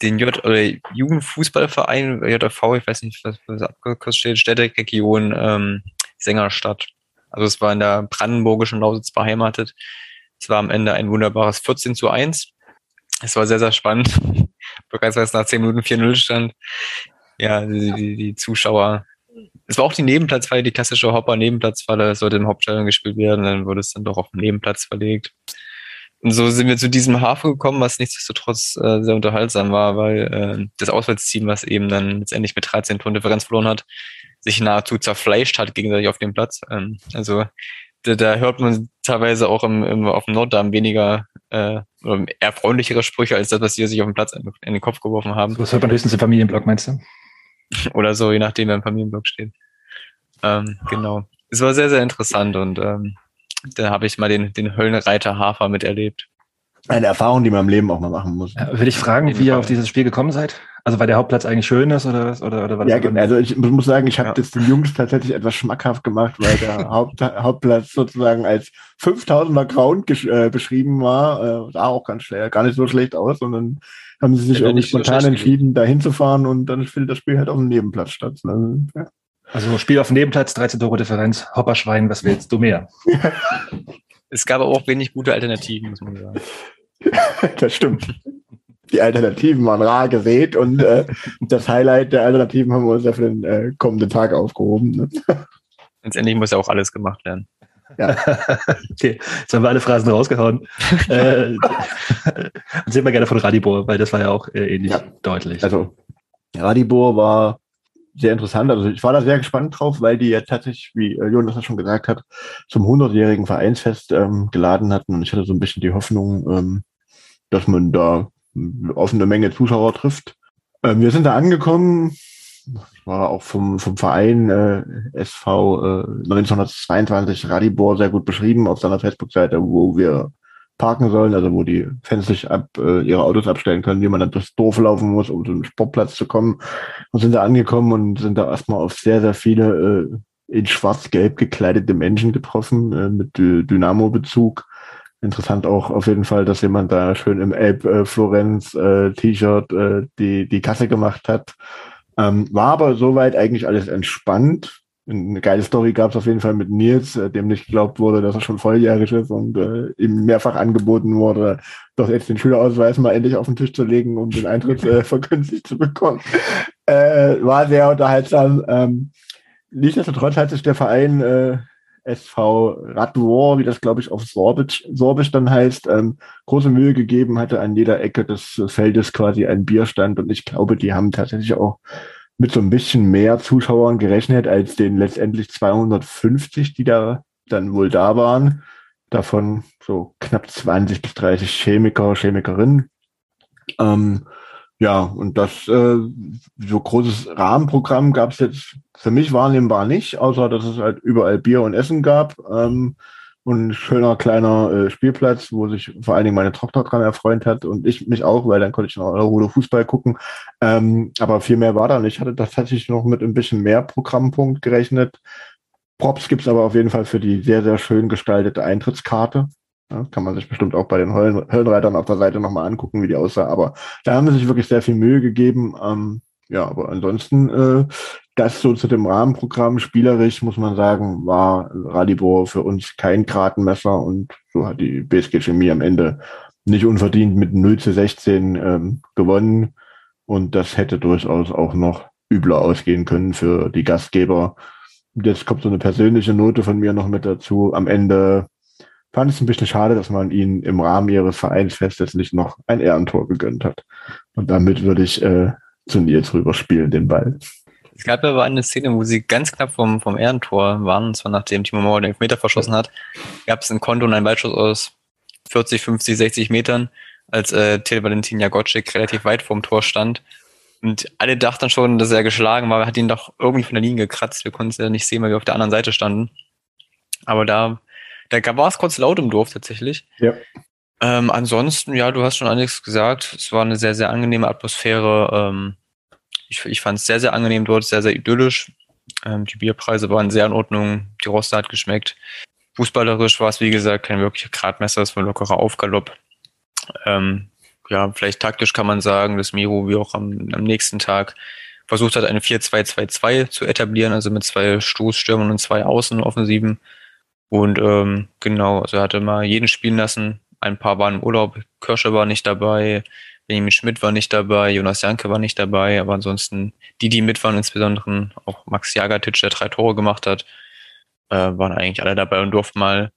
den J oder Jugendfußballverein JV, ich weiß nicht, was, was abgekürzt steht, Städteregion ähm, Sängerstadt. Also es war in der brandenburgischen Lausitz beheimatet. Es war am Ende ein wunderbares 14 zu 1. Es war sehr, sehr spannend. Bereits als nach 10 Minuten 4-0 stand. Ja, die, die, die Zuschauer. Es war auch die Nebenplatzfalle, die klassische Hopper-Nebenplatzfalle. Es sollte im Hauptstadion gespielt werden, dann wurde es dann doch auf den Nebenplatz verlegt. Und so sind wir zu diesem Hafen gekommen, was nichtsdestotrotz äh, sehr unterhaltsam war, weil äh, das Auswärtsteam, was eben dann letztendlich mit 13 Toren Differenz verloren hat, sich nahezu zerfleischt hat gegenseitig auf dem Platz. Ähm, also da, da hört man teilweise auch im, im, auf dem Norddarm weniger äh, oder eher freundlichere Sprüche als das, was die sich auf dem Platz in, in den Kopf geworfen haben. Das hört man höchstens im Familienblock, meinst du? Oder so, je nachdem, wer im Familienblock steht. Ähm, genau. Es war sehr, sehr interessant und ähm, da habe ich mal den, den Höllenreiter Hafer miterlebt. Eine Erfahrung, die man im Leben auch mal machen muss. Ja, will ich fragen, wie ihr auf dieses Spiel gekommen seid? Also weil der Hauptplatz eigentlich schön ist oder was? Oder, oder war ja, also ich muss sagen, ich habe ja. das den Jungs tatsächlich etwas schmackhaft gemacht, weil der Haupt, Hauptplatz sozusagen als 5000er Ground äh, beschrieben war. Äh, sah auch ganz schlecht, gar nicht so schlecht aus, sondern haben sie sich ja, irgendwie spontan so entschieden, da hinzufahren und dann findet das Spiel halt auf dem Nebenplatz statt. Also, ja. also Spiel auf dem Nebenplatz, 13 Tore Differenz, Hopperschwein, was willst du mehr? es gab aber auch wenig gute Alternativen, muss man sagen. das stimmt die Alternativen waren rar gesät und äh, das Highlight der Alternativen haben wir uns ja für den äh, kommenden Tag aufgehoben. Ne? Letztendlich muss ja auch alles gemacht werden. Ja. okay, jetzt haben wir alle Phrasen rausgehauen. äh, erzähl mal gerne von Radibor, weil das war ja auch äh, ähnlich ja. deutlich. Also Radibor war sehr interessant. Also ich war da sehr gespannt drauf, weil die ja tatsächlich, wie äh, Jonas das schon gesagt hat, zum 100-jährigen Vereinsfest ähm, geladen hatten. Und ich hatte so ein bisschen die Hoffnung, ähm, dass man da offene Menge Zuschauer trifft. Ähm, wir sind da angekommen, war auch vom, vom Verein äh, SV äh, 1922 Radibor sehr gut beschrieben auf seiner Facebook-Seite, wo wir parken sollen, also wo die Fans sich ab, äh, ihre Autos abstellen können, wie man dann durchs Dorf laufen muss, um zum Sportplatz zu kommen. Und sind da angekommen und sind da erstmal auf sehr, sehr viele äh, in schwarz-gelb gekleidete Menschen getroffen, äh, mit Dynamo-Bezug. Interessant auch auf jeden Fall, dass jemand da schön im Elb äh, Florenz äh, T-Shirt äh, die, die Kasse gemacht hat. Ähm, war aber soweit eigentlich alles entspannt. Eine geile Story gab es auf jeden Fall mit Nils, äh, dem nicht geglaubt wurde, dass er schon volljährig ist und äh, ihm mehrfach angeboten wurde, doch jetzt den Schülerausweis mal endlich auf den Tisch zu legen, um den Eintritt äh, vergünstigt zu bekommen. Äh, war sehr unterhaltsam. Ähm, nichtsdestotrotz hat sich der Verein äh, SV Radwar, wie das glaube ich auf Sorbisch, Sorbisch dann heißt, ähm, große Mühe gegeben hatte an jeder Ecke des Feldes quasi ein Bierstand und ich glaube, die haben tatsächlich auch mit so ein bisschen mehr Zuschauern gerechnet als den letztendlich 250, die da dann wohl da waren. Davon so knapp 20 bis 30 Chemiker, Chemikerinnen. Ähm, ja, und das äh, so großes Rahmenprogramm gab es jetzt für mich wahrnehmbar nicht, außer dass es halt überall Bier und Essen gab ähm, und ein schöner kleiner äh, Spielplatz, wo sich vor allen Dingen meine Tochter dran erfreut hat und ich mich auch, weil dann konnte ich noch eine Runde Fußball gucken. Ähm, aber viel mehr war da nicht. Ich hatte tatsächlich noch mit ein bisschen mehr Programmpunkt gerechnet. Props gibt's aber auf jeden Fall für die sehr, sehr schön gestaltete Eintrittskarte. Ja, kann man sich bestimmt auch bei den Höllen, Höllenreitern auf der Seite nochmal angucken, wie die aussah. Aber da haben sie sich wirklich sehr viel Mühe gegeben. Ähm, ja, aber ansonsten, äh, das so zu dem Rahmenprogramm, spielerisch muss man sagen, war Radibor für uns kein Kratenmesser und so hat die BSG Chemie am Ende nicht unverdient mit 0 zu 16 ähm, gewonnen. Und das hätte durchaus auch noch übler ausgehen können für die Gastgeber. Jetzt kommt so eine persönliche Note von mir noch mit dazu. Am Ende fand es ein bisschen schade, dass man ihnen im Rahmen ihres Vereinsfestes nicht noch ein Ehrentor gegönnt hat. Und damit würde ich äh, zu Nils rüberspielen, den Ball. Es gab aber eine Szene, wo sie ganz knapp vom, vom Ehrentor waren, und zwar nachdem Timo Mauer den Elfmeter verschossen hat, gab es ein Konto und einen Weitschuss aus 40, 50, 60 Metern, als äh, Till Valentin Jagotschik relativ weit vorm Tor stand. Und alle dachten schon, dass er geschlagen war, hat ihn doch irgendwie von der Linie gekratzt. Wir konnten es ja nicht sehen, weil wir auf der anderen Seite standen. Aber da, da war es kurz laut im Dorf tatsächlich. Ja. Ähm, ansonsten, ja, du hast schon einiges gesagt. Es war eine sehr, sehr angenehme Atmosphäre. Ähm, ich ich fand es sehr, sehr angenehm dort, sehr, sehr idyllisch. Ähm, die Bierpreise waren sehr in Ordnung. Die Roste hat geschmeckt. Fußballerisch war es, wie gesagt, kein wirklicher Gradmesser. Es war ein lockerer Aufgalopp. Ähm, ja, vielleicht taktisch kann man sagen, dass Miro wie auch am, am nächsten Tag versucht hat, eine 4-2-2-2 zu etablieren, also mit zwei Stoßstürmern und zwei Außenoffensiven. Und ähm, genau, also er hatte mal jeden spielen lassen. Ein paar waren im Urlaub. Kirsche war nicht dabei. Benjamin Schmidt war nicht dabei. Jonas Janke war nicht dabei. Aber ansonsten, die, die mit waren, insbesondere auch Max Jagatic, der drei Tore gemacht hat, äh, waren eigentlich alle dabei und durften mal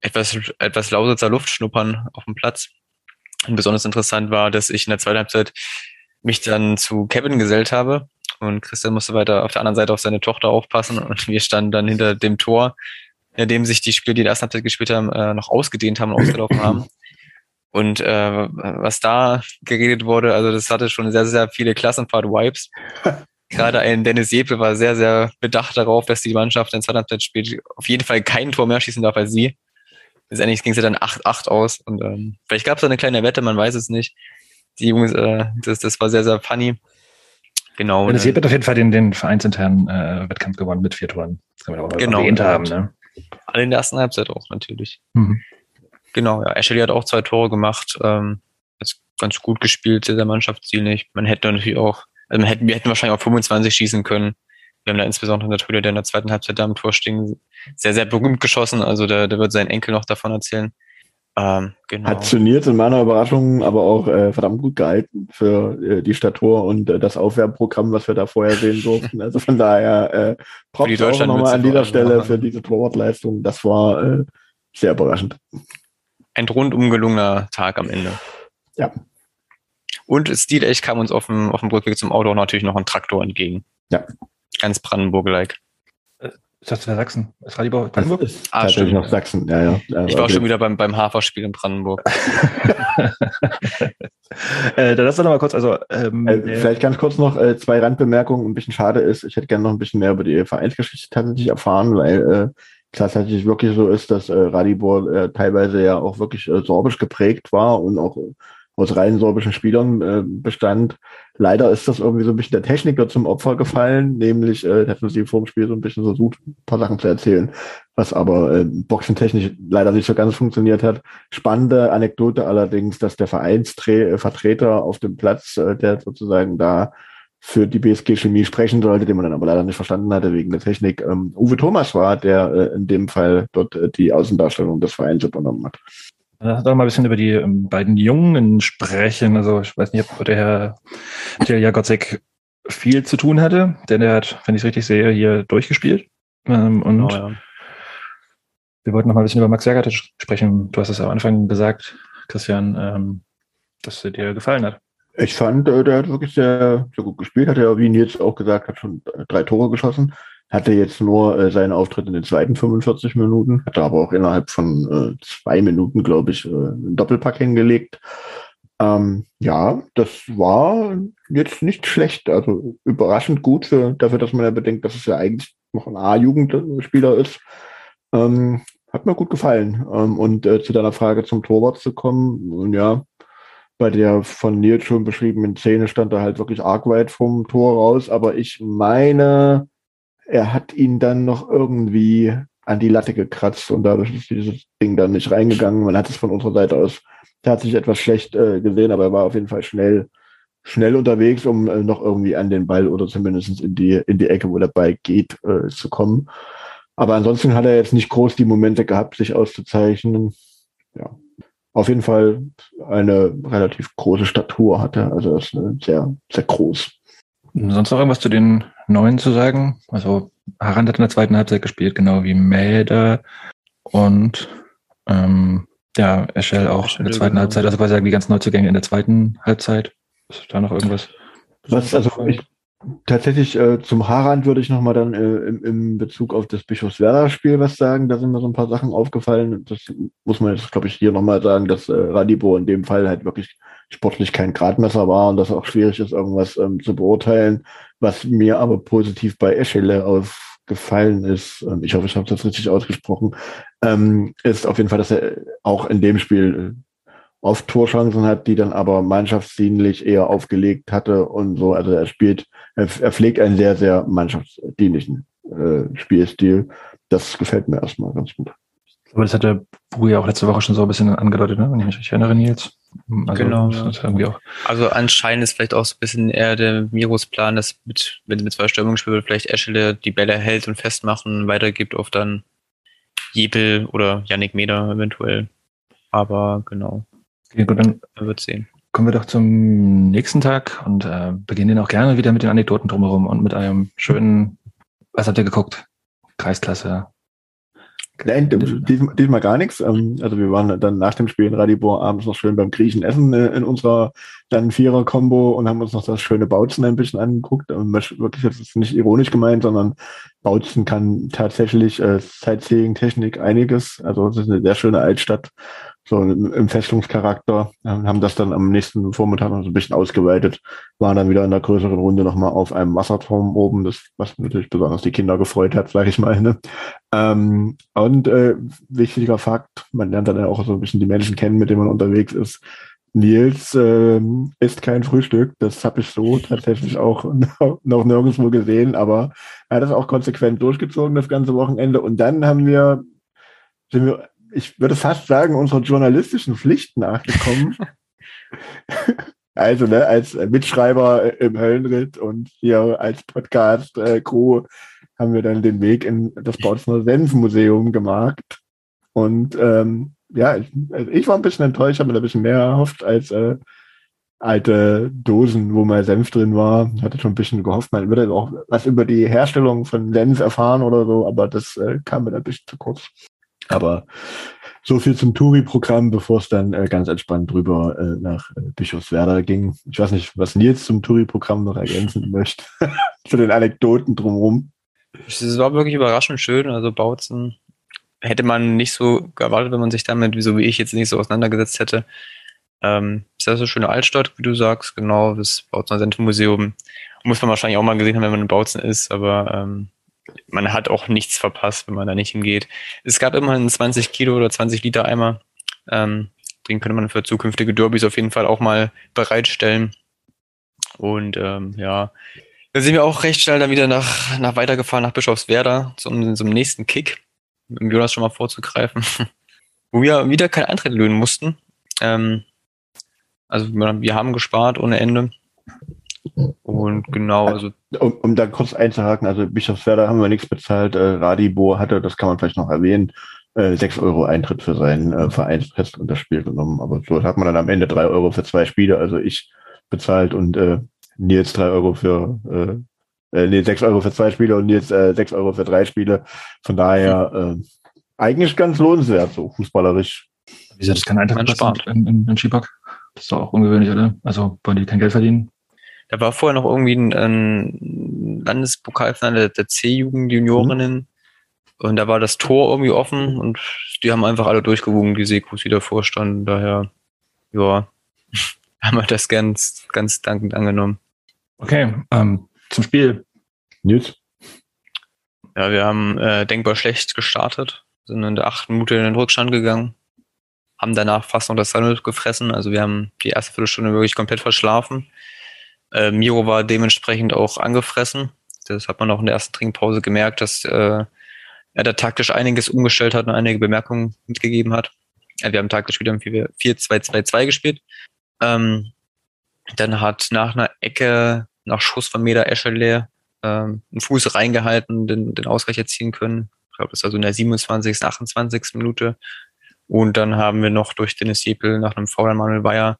etwas, etwas Lausitzer Luft schnuppern auf dem Platz. Und besonders interessant war, dass ich in der zweiten Halbzeit mich dann zu Kevin gesellt habe. Und Christian musste weiter auf der anderen Seite auf seine Tochter aufpassen. Und wir standen dann hinter dem Tor, in dem sich die Spiele, die in der ersten Halbzeit gespielt haben, äh, noch ausgedehnt haben und ausgelaufen haben. Und äh, was da geredet wurde, also das hatte schon sehr, sehr viele Klassenfahrt-Vibes. Gerade ein Dennis Jeppe war sehr, sehr bedacht darauf, dass die Mannschaft in zweiter Halbzeit spielt, auf jeden Fall kein Tor mehr schießen darf als sie. Letztendlich ging es ja dann 8-8 aus. Und ähm, vielleicht gab es da eine kleine Wette, man weiß es nicht. Die Jungs, äh, das, das war sehr, sehr funny. Genau. Dennis Jeppe hat auf jeden Fall den, den vereinsinternen äh, Wettkampf gewonnen mit vier Toren. Das kann man auch Genau. erwähnt haben. Ne? Alle in der ersten Halbzeit auch natürlich. Mhm. Genau, ja. Ashley hat auch zwei Tore gemacht. Ähm, ganz gut gespielt, sehr, sehr mannschaftsdienlich. Man hätte natürlich auch, also man hätten, wir hätten wahrscheinlich auch 25 schießen können. Wir haben da insbesondere der Torhüter, der in der zweiten Halbzeit da am Tor stehen, sehr, sehr berühmt geschossen. Also der, der wird sein Enkel noch davon erzählen. Ähm, genau. Hat trainiert in meiner Überraschung, aber auch äh, verdammt gut gehalten für äh, die Statur und äh, das Aufwärmprogramm, was wir da vorher sehen durften. Also von daher äh, Props auch nochmal an dieser Stelle ja. für diese Torwartleistung. Das war äh, sehr überraschend. Ein rundum gelungener Tag am Ende. Ja. Und stilecht kam uns auf dem, auf dem Rückweg zum Auto natürlich noch ein Traktor entgegen. Ja. Ganz Brandenburg-like. Ist das Sachsen? Ist Radibor Brandenburg? Das ist Ah, tatsächlich stimmt. noch Sachsen. Ja, ja. Ich war schon wieder beim, beim Haferspiel in Brandenburg. äh, dann lass doch noch mal kurz, also ähm, Äh, der- vielleicht ganz kurz noch äh, zwei Randbemerkungen. Ein bisschen schade ist, ich hätte gerne noch ein bisschen mehr über die Vereinsgeschichte tatsächlich erfahren, weil äh, tatsächlich wirklich so ist, dass äh, Radibor äh, teilweise ja auch wirklich äh, sorbisch geprägt war und auch äh, aus rein sorbischen Spielern äh, bestand. Leider ist das irgendwie so ein bisschen der Techniker zum Opfer gefallen, nämlich äh, hat sie vor dem Spiel so ein bisschen versucht, ein paar Sachen zu erzählen, was aber äh, boxentechnisch leider nicht so ganz funktioniert hat. Spannende Anekdote allerdings, dass der Vereinsvertreter auf dem Platz, äh, der sozusagen da für die BSG Chemie sprechen sollte, den man dann aber leider nicht verstanden hatte wegen der Technik, ähm, Uwe Thomas war, der äh, in dem Fall dort äh, die Außendarstellung des Vereins übernommen hat. Lass uns doch mal ein bisschen über die ähm, beiden Jungen sprechen. Also ich weiß nicht, ob der Herr Jagotzek viel zu tun hatte, denn er hat, wenn ich es richtig sehe, hier durchgespielt. Ähm, und Genau, ja. wir wollten noch mal ein bisschen über Max Jagatic sprechen. Du hast es am Anfang gesagt, Christian, ähm, dass er dir gefallen hat. Ich fand, äh, der hat wirklich sehr, sehr gut gespielt, hat er, wie Nils auch gesagt hat, schon drei Tore geschossen. Hatte jetzt nur äh, seinen Auftritt in den zweiten 45 Minuten, hatte aber auch innerhalb von äh, zwei Minuten, glaube ich, äh, einen Doppelpack hingelegt. Ähm, ja, das war jetzt nicht schlecht, also überraschend gut für, dafür, dass man ja bedenkt, dass es ja eigentlich noch ein A-Jugendspieler ist. Ähm, hat mir gut gefallen. Ähm, und äh, zu deiner Frage zum Torwart zu kommen, ja, bei der von Nils schon beschriebenen Szene stand er halt wirklich arg weit vom Tor raus, aber ich meine, er hat ihn dann noch irgendwie an die Latte gekratzt und dadurch ist dieses Ding dann nicht reingegangen. Man hat es von unserer Seite aus tatsächlich etwas schlecht äh, gesehen, aber er war auf jeden Fall schnell, schnell unterwegs, um äh, noch irgendwie an den Ball oder zumindest in die, in die Ecke, wo der Ball geht, äh, zu kommen. Aber ansonsten hat er jetzt nicht groß die Momente gehabt, sich auszuzeichnen. Ja, auf jeden Fall eine relativ große Statur hatte. Also er ist äh, sehr, sehr groß. Sonst noch irgendwas zu den Neuen zu sagen? Also Harand hat in der zweiten Halbzeit gespielt, genau wie Mäder und ähm, ja, Eschel auch in der zweiten genau. Halbzeit, also quasi die ganzen Neuzugänge in der zweiten Halbzeit. Ist da noch irgendwas? Was, also ich, tatsächlich äh, zum Haarand würde ich nochmal dann äh, im, im Bezug auf das Bischofswerder-Spiel was sagen. Da sind mir so ein paar Sachen aufgefallen. Das muss man jetzt, glaube ich, hier nochmal sagen, dass äh, Radibo in dem Fall halt wirklich sportlich kein Gradmesser war und dass auch schwierig ist, irgendwas ähm, zu beurteilen. Was mir aber positiv bei Eschele aufgefallen ist, ähm, ich hoffe, ich habe das richtig ausgesprochen, ähm, ist auf jeden Fall, dass er auch in dem Spiel äh, oft Torchancen hat, die dann aber mannschaftsdienlich eher aufgelegt hatte und so. Also er spielt, er, er pflegt einen sehr, sehr mannschaftsdienlichen äh, Spielstil. Das gefällt mir erstmal ganz gut. Aber das hat der Bui ja auch letzte Woche schon so ein bisschen angedeutet, ne? wenn ich mich erinnere, Nils. Also, genau. auch. Also anscheinend ist vielleicht auch so ein bisschen eher der Miros Plan, dass mit, wenn mit zwei Stürmungen spielt, vielleicht Eschele die Bälle hält und festmachen, weitergibt auf dann Jebel oder Yannick Meder eventuell. Aber genau. Okay, gut, dann wird sehen. Kommen wir doch zum nächsten Tag und äh, beginnen den auch gerne wieder mit den Anekdoten drumherum und mit einem schönen, was habt ihr geguckt? Kreisklasse. Nein, diesmal, diesmal gar nichts. Ähm, also wir waren dann nach dem Spiel in Radibor abends noch schön beim Griechen essen äh, in unserer dann Vierer-Kombo und haben uns noch das schöne Bautzen ein bisschen angeguckt. Und wirklich, das ist nicht ironisch gemeint, sondern Bautzen kann tatsächlich äh, Sightseeing-Technik einiges. Also es ist eine sehr schöne Altstadt so im Festungscharakter, haben das dann am nächsten Vormittag noch so ein bisschen ausgeweitet, waren dann wieder in der größeren Runde nochmal auf einem Wasserturm oben, das, was natürlich besonders die Kinder gefreut hat, sage ich mal. Ne? Ähm, und äh, wichtiger Fakt, man lernt dann auch so ein bisschen die Menschen kennen, mit denen man unterwegs ist. Nils äh, isst kein Frühstück, das habe ich so tatsächlich auch noch nirgendwo gesehen, aber er hat das auch konsequent durchgezogen das ganze Wochenende. Und dann haben wir, sind wir ich würde fast sagen, unserer journalistischen Pflicht nachgekommen. also, ne, als Mitschreiber im Höllenritt und hier als Podcast-Crew haben wir dann den Weg in das Bautzner Senfmuseum gemacht. Und ähm, ja, ich, also ich war ein bisschen enttäuscht, habe mir ein bisschen mehr erhofft als äh, alte Dosen, wo mal Senf drin war. Hatte schon ein bisschen gehofft, man würde auch was über die Herstellung von Senf erfahren oder so, aber das äh, kam mir ein bisschen zu kurz. Aber so viel zum Touri-Programm, bevor es dann äh, ganz entspannt drüber äh, nach äh, Bischofswerda ging. Ich weiß nicht, was Nils zum Touri-Programm noch ergänzen möchte. Zu den Anekdoten drumherum. Es war wirklich überraschend schön. Also Bautzen hätte man nicht so erwartet, wenn man sich damit, so wie ich jetzt nicht so auseinandergesetzt hätte. Ähm, ist das eine schöne Altstadt, wie du sagst, genau, das Bautzener Senfmuseum. Muss man wahrscheinlich auch mal gesehen haben, wenn man in Bautzen ist, aber ähm, man hat auch nichts verpasst, wenn man da nicht hingeht. Es gab immerhin 20 Kilo oder 20 Liter Eimer. Ähm, den könnte man für zukünftige Derbys auf jeden Fall auch mal bereitstellen. Und ähm, ja, da sind wir auch recht schnell dann wieder nach, nach weitergefahren, nach Bischofswerda, zum, zum nächsten Kick, um Jonas schon mal vorzugreifen, wo wir wieder kein Eintritt löhnen mussten. Ähm, also wir haben gespart ohne Ende. Und genau, also. Um, um da kurz einzuhaken, also Bischofswerda haben wir nichts bezahlt, äh, Radibor hatte, das kann man vielleicht noch erwähnen, äh, 6 Euro Eintritt für sein äh, Vereinsfest und das Spiel genommen. Aber so hat man dann am Ende 3 Euro für zwei Spiele, also ich bezahlt und äh, Nils 3 Euro für äh, äh, nee, 6 Euro für zwei Spiele und Nils äh, 6 Euro für drei Spiele. Von daher äh, eigentlich ganz lohnenswert, so fußballerisch. Wieso das kein Eintritt spart in, in, in Skipark? Das ist doch auch ungewöhnlich, oder? Also wollen die kein Geld verdienen? Da war vorher noch irgendwie ein, ein Landespokalfinale der C-Jugend-Juniorinnen. Mhm. Und da war das Tor irgendwie offen und die haben einfach alle durchgewogen, die Sekus, die davor standen. Daher, ja, haben wir das ganz, ganz dankend angenommen. Okay, ähm, zum Spiel. Nils? Ja, wir haben äh, denkbar schlecht gestartet, sind in der achten Minute in den Rückstand gegangen, haben danach fast noch das Sandwich gefressen. Also wir haben die erste Viertelstunde wirklich komplett verschlafen. Äh, Miro war dementsprechend auch angefressen. Das hat man auch in der ersten Trinkpause gemerkt, dass äh, er da taktisch einiges umgestellt hat und einige Bemerkungen mitgegeben hat. Ja, wir haben taktisch wieder im 4-2-2-2 gespielt. Ähm, dann hat nach einer Ecke, nach Schuss von Meda Eschele, ähm, einen Fuß reingehalten, den, den Ausgleich erzielen können. Ich glaube, das war so in der 27., 28. Minute. Und dann haben wir noch durch Dennis Jepel nach einem Foul an Manuel Bayer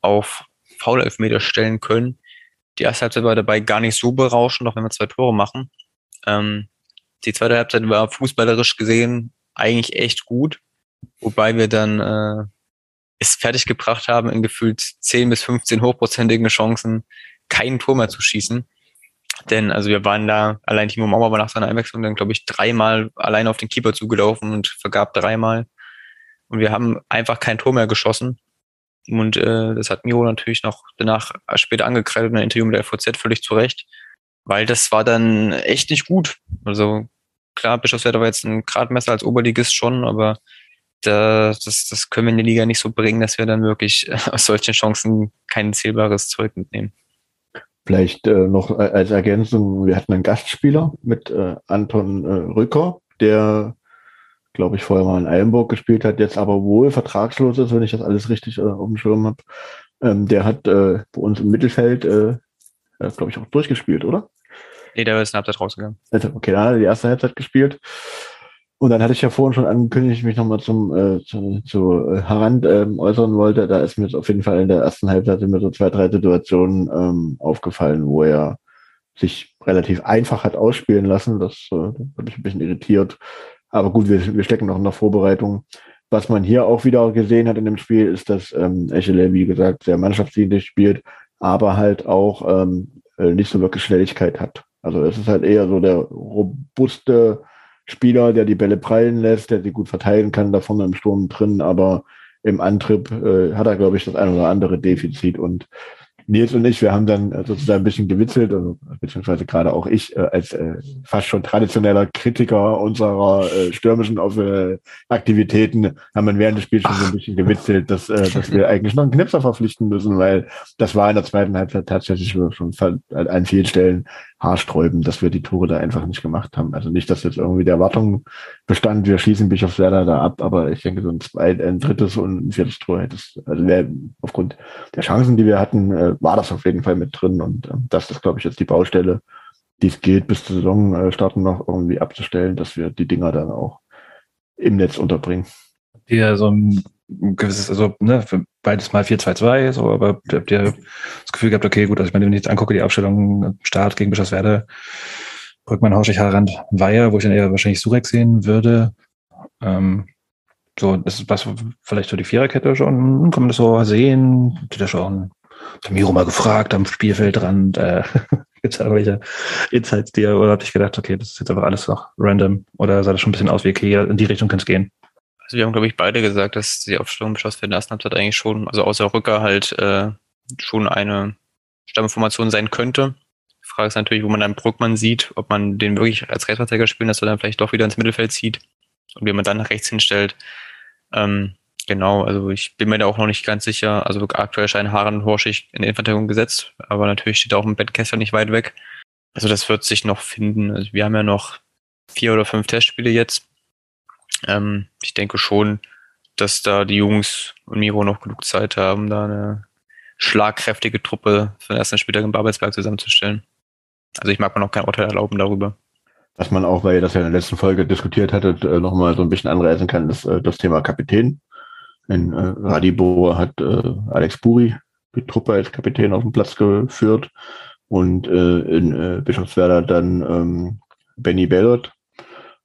auf Foul-Elfmeter stellen können. Die erste Halbzeit war dabei gar nicht so berauschend, auch wenn wir zwei Tore machen. Ähm, die zweite Halbzeit war fußballerisch gesehen eigentlich echt gut, wobei wir dann äh, es fertiggebracht haben, in gefühlt 10 bis 15 hochprozentigen Chancen kein Tor mehr zu schießen. Denn also wir waren da, allein Timo Mauer war nach seiner Einwechslung dann, glaube ich, dreimal allein auf den Keeper zugelaufen und vergab dreimal. Und wir haben einfach kein Tor mehr geschossen. Und äh, das hat Miro natürlich noch danach später angekreidet in einem Interview mit der FVZ völlig zu Recht. Weil das war dann echt nicht gut. Also klar, Bischofswerder war jetzt ein Gradmesser als Oberligist schon, aber da, das, das können wir in der Liga nicht so bringen, dass wir dann wirklich aus solchen Chancen kein zählbares Zeug mitnehmen. Vielleicht äh, noch als Ergänzung, wir hatten einen Gastspieler mit äh, Anton äh, Rücker, der, glaube ich, vorher mal in Eilenburg gespielt hat, jetzt aber wohl vertragslos ist, wenn ich das alles richtig äh, auf dem Schirm habe. Ähm, der hat äh, bei uns im Mittelfeld, äh, glaube ich, auch durchgespielt, oder? Nee, der ist in der Halbzeit rausgegangen. Also, okay, da hat er die erste Halbzeit gespielt. Und dann hatte ich ja vorhin schon angekündigt, ich mich nochmal zum äh, zu, zu äh, Harand ähm, äußern wollte. Da ist mir auf jeden Fall in der ersten Halbzeit mir so zwei, drei Situationen ähm, aufgefallen, wo er sich relativ einfach hat ausspielen lassen. Das äh, hat mich ein bisschen irritiert. Aber gut, wir, wir stecken noch in der Vorbereitung. Was man hier auch wieder gesehen hat in dem Spiel, ist, dass ähm, Echele, wie gesagt, sehr mannschaftsdienlich spielt, aber halt auch ähm, äh, nicht so wirklich Schnelligkeit hat. Also es ist halt eher so der robuste Spieler, der die Bälle prallen lässt, der sie gut verteilen kann, da vorne im Sturm drin, aber im Antrieb äh, hat er, glaube ich, das ein oder andere Defizit und Nils und ich, wir haben dann äh, sozusagen ein bisschen gewitzelt, also, beziehungsweise gerade auch ich äh, als äh, fast schon traditioneller Kritiker unserer äh, stürmischen äh, Aktivitäten haben wir während des Spiels schon so ein bisschen gewitzelt, dass, äh, dass wir eigentlich noch einen Knipser verpflichten müssen, weil das war in der zweiten Halbzeit tatsächlich schon an vielen Stellen haarsträubend, dass wir die Tore da einfach nicht gemacht haben. Also nicht, dass jetzt irgendwie der Erwartung bestand, wir schießen Bischofswerda da ab, aber ich denke, so ein, zweit, ein drittes und ein viertes Tor hätte es, also wär, aufgrund der Chancen, die wir hatten, äh, war das auf jeden Fall mit drin und äh, das ist, glaube ich, jetzt die Baustelle, die es gilt, bis zur Saisonstart äh, noch irgendwie abzustellen, dass wir die Dinger dann auch im Netz unterbringen. Ja, so ein gewisses, also ne, beides mal 4-2-2, so, aber habt ihr das Gefühl gehabt, okay, gut, also ich meine, wenn ich jetzt angucke, die Aufstellung Start gegen Bischofswerda, Brückmann, Hauschig, Harand, Weiher, wo ich dann eher wahrscheinlich Surek sehen würde. Ähm, so, das ist was vielleicht so die Viererkette schon, kann man das so sehen? Die da schon Miro mal gefragt am Spielfeldrand, äh, gibt es da irgendwelche Insights dir oder hab ich gedacht, okay, das ist jetzt einfach alles noch random oder sah das schon ein bisschen aus wie, okay, in die Richtung könnte es gehen? Also wir haben, glaube ich, beide gesagt, dass die Aufstellung beschlossen werden. Ersten Halbzeit eigentlich schon, also außer Rücker halt äh, schon eine Stammformation sein könnte. Die Frage ist natürlich, wo man dann Brückmann sieht, ob man den wirklich als Rechtsverteidiger spielen, dass er dann vielleicht doch wieder ins Mittelfeld zieht und wie man dann nach rechts hinstellt. Ähm, genau, also ich bin mir da auch noch nicht ganz sicher. Also aktuell scheinen Haaren Horschig in der Innenverteidigung gesetzt, aber natürlich steht auch ein Bettkessel nicht weit weg. Also das wird sich noch finden. Also wir haben ja noch vier oder fünf Testspiele jetzt. Ähm, ich denke schon, dass da die Jungs und Miro noch genug Zeit haben, da eine schlagkräftige Truppe für den ersten Spieltag in Babelsberg zusammenzustellen. Also ich mag mir noch kein Urteil erlauben darüber. Was man auch, weil ihr das ja in der letzten Folge diskutiert hattet, äh, nochmal so ein bisschen anreißen kann, ist äh, das Thema Kapitän. In äh, Radibo hat Alex Buri die Truppe als Kapitän auf den Platz geführt und in Bischofswerda dann ähm, Benny Bellot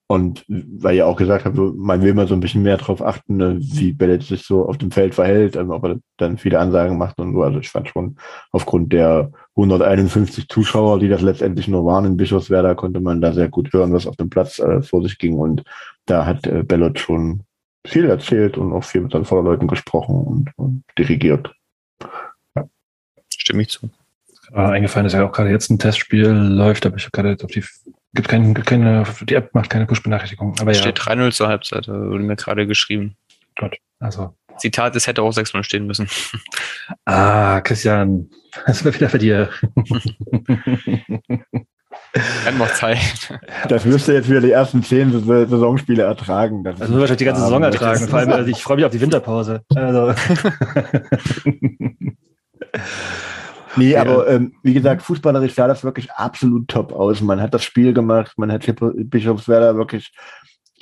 und weil ihr auch gesagt habt, man will mal so ein bisschen mehr darauf achten, ne, wie Bellet sich so auf dem Feld verhält, ähm, ob er dann viele Ansagen macht und so. Also ich fand schon, aufgrund der 151 Zuschauer, die das letztendlich nur waren in Bischofswerda, konnte man da sehr gut hören, was auf dem Platz äh, vor sich ging. Und da hat äh, Bellot schon viel erzählt und auch viel mit seinen Vorderleuten gesprochen und, und dirigiert. Ja. Stimme ich zu. Äh, eingefallen ist ja auch gerade jetzt ein Testspiel läuft, aber ich habe gerade auf die Gibt kein, keine, die App macht keine Push-Benachrichtigung. Aber ja. Steht 3-0 zur Halbzeit, wurde mir gerade geschrieben. Gut, also. Zitat, es hätte auch 6-0 stehen müssen. Ah, Christian, das ist wieder für dir. Kann noch Zeit. Das müsste jetzt wieder die ersten zehn Saisonspiele ertragen. Das also wahrscheinlich die ganze Saison ertragen. Vor allem, also ich freue mich auf die Winterpause. Also. Nee, aber ähm, wie gesagt, fußballerisch sah das wirklich absolut top aus. Man hat das Spiel gemacht, man hat Bischofswerda wirklich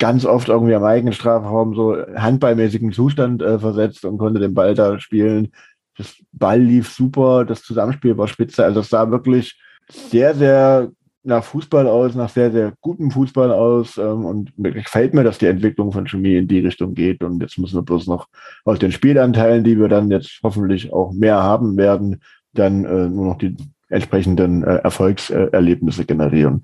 ganz oft irgendwie am eigenen Strafraum so handballmäßigen Zustand äh, versetzt und konnte den Ball da spielen. Das Ball lief super, das Zusammenspiel war spitze. Also es sah wirklich sehr, sehr nach Fußball aus, nach sehr, sehr gutem Fußball aus. Ähm, und gefällt mir, dass die Entwicklung von Chemie in die Richtung geht. Und jetzt müssen wir bloß noch aus den Spielanteilen, die wir dann jetzt hoffentlich auch mehr haben werden, dann äh, nur noch die entsprechenden äh, Erfolgserlebnisse generieren.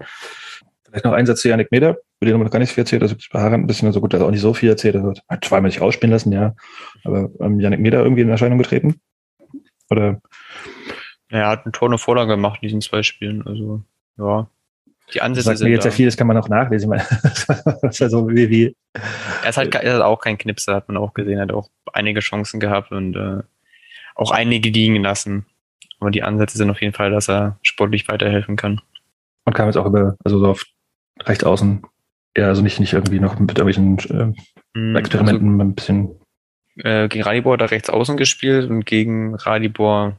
Vielleicht noch ein Satz zu Janik Meder, über den haben wir noch gar nicht viel erzählt. Also bei Harald ein bisschen so gut, dass er auch nicht so viel erzählt. Er hat zweimal nicht ausspielen lassen, ja. Aber ähm, Janik Meder irgendwie in Erscheinung getreten? Oder? Ja, er hat ein Tor eine Vorlage gemacht in diesen zwei Spielen. Also, ja. Die Ansätze sagt sind mir jetzt da. ja viel, das kann man auch nachlesen. Ich meine, das ist so wie, wie Er ist halt er ist auch kein Knipser, hat man auch gesehen. Er hat auch einige Chancen gehabt und äh, auch einige liegen lassen. Aber die Ansätze sind auf jeden Fall, dass er sportlich weiterhelfen kann. und kam jetzt auch über, also so auf rechts außen, ja, also nicht, nicht irgendwie noch mit irgendwelchen Mhm, äh, Experimenten, ein bisschen Also, äh, gegen Radibor hat er rechts außen gespielt und gegen Radibor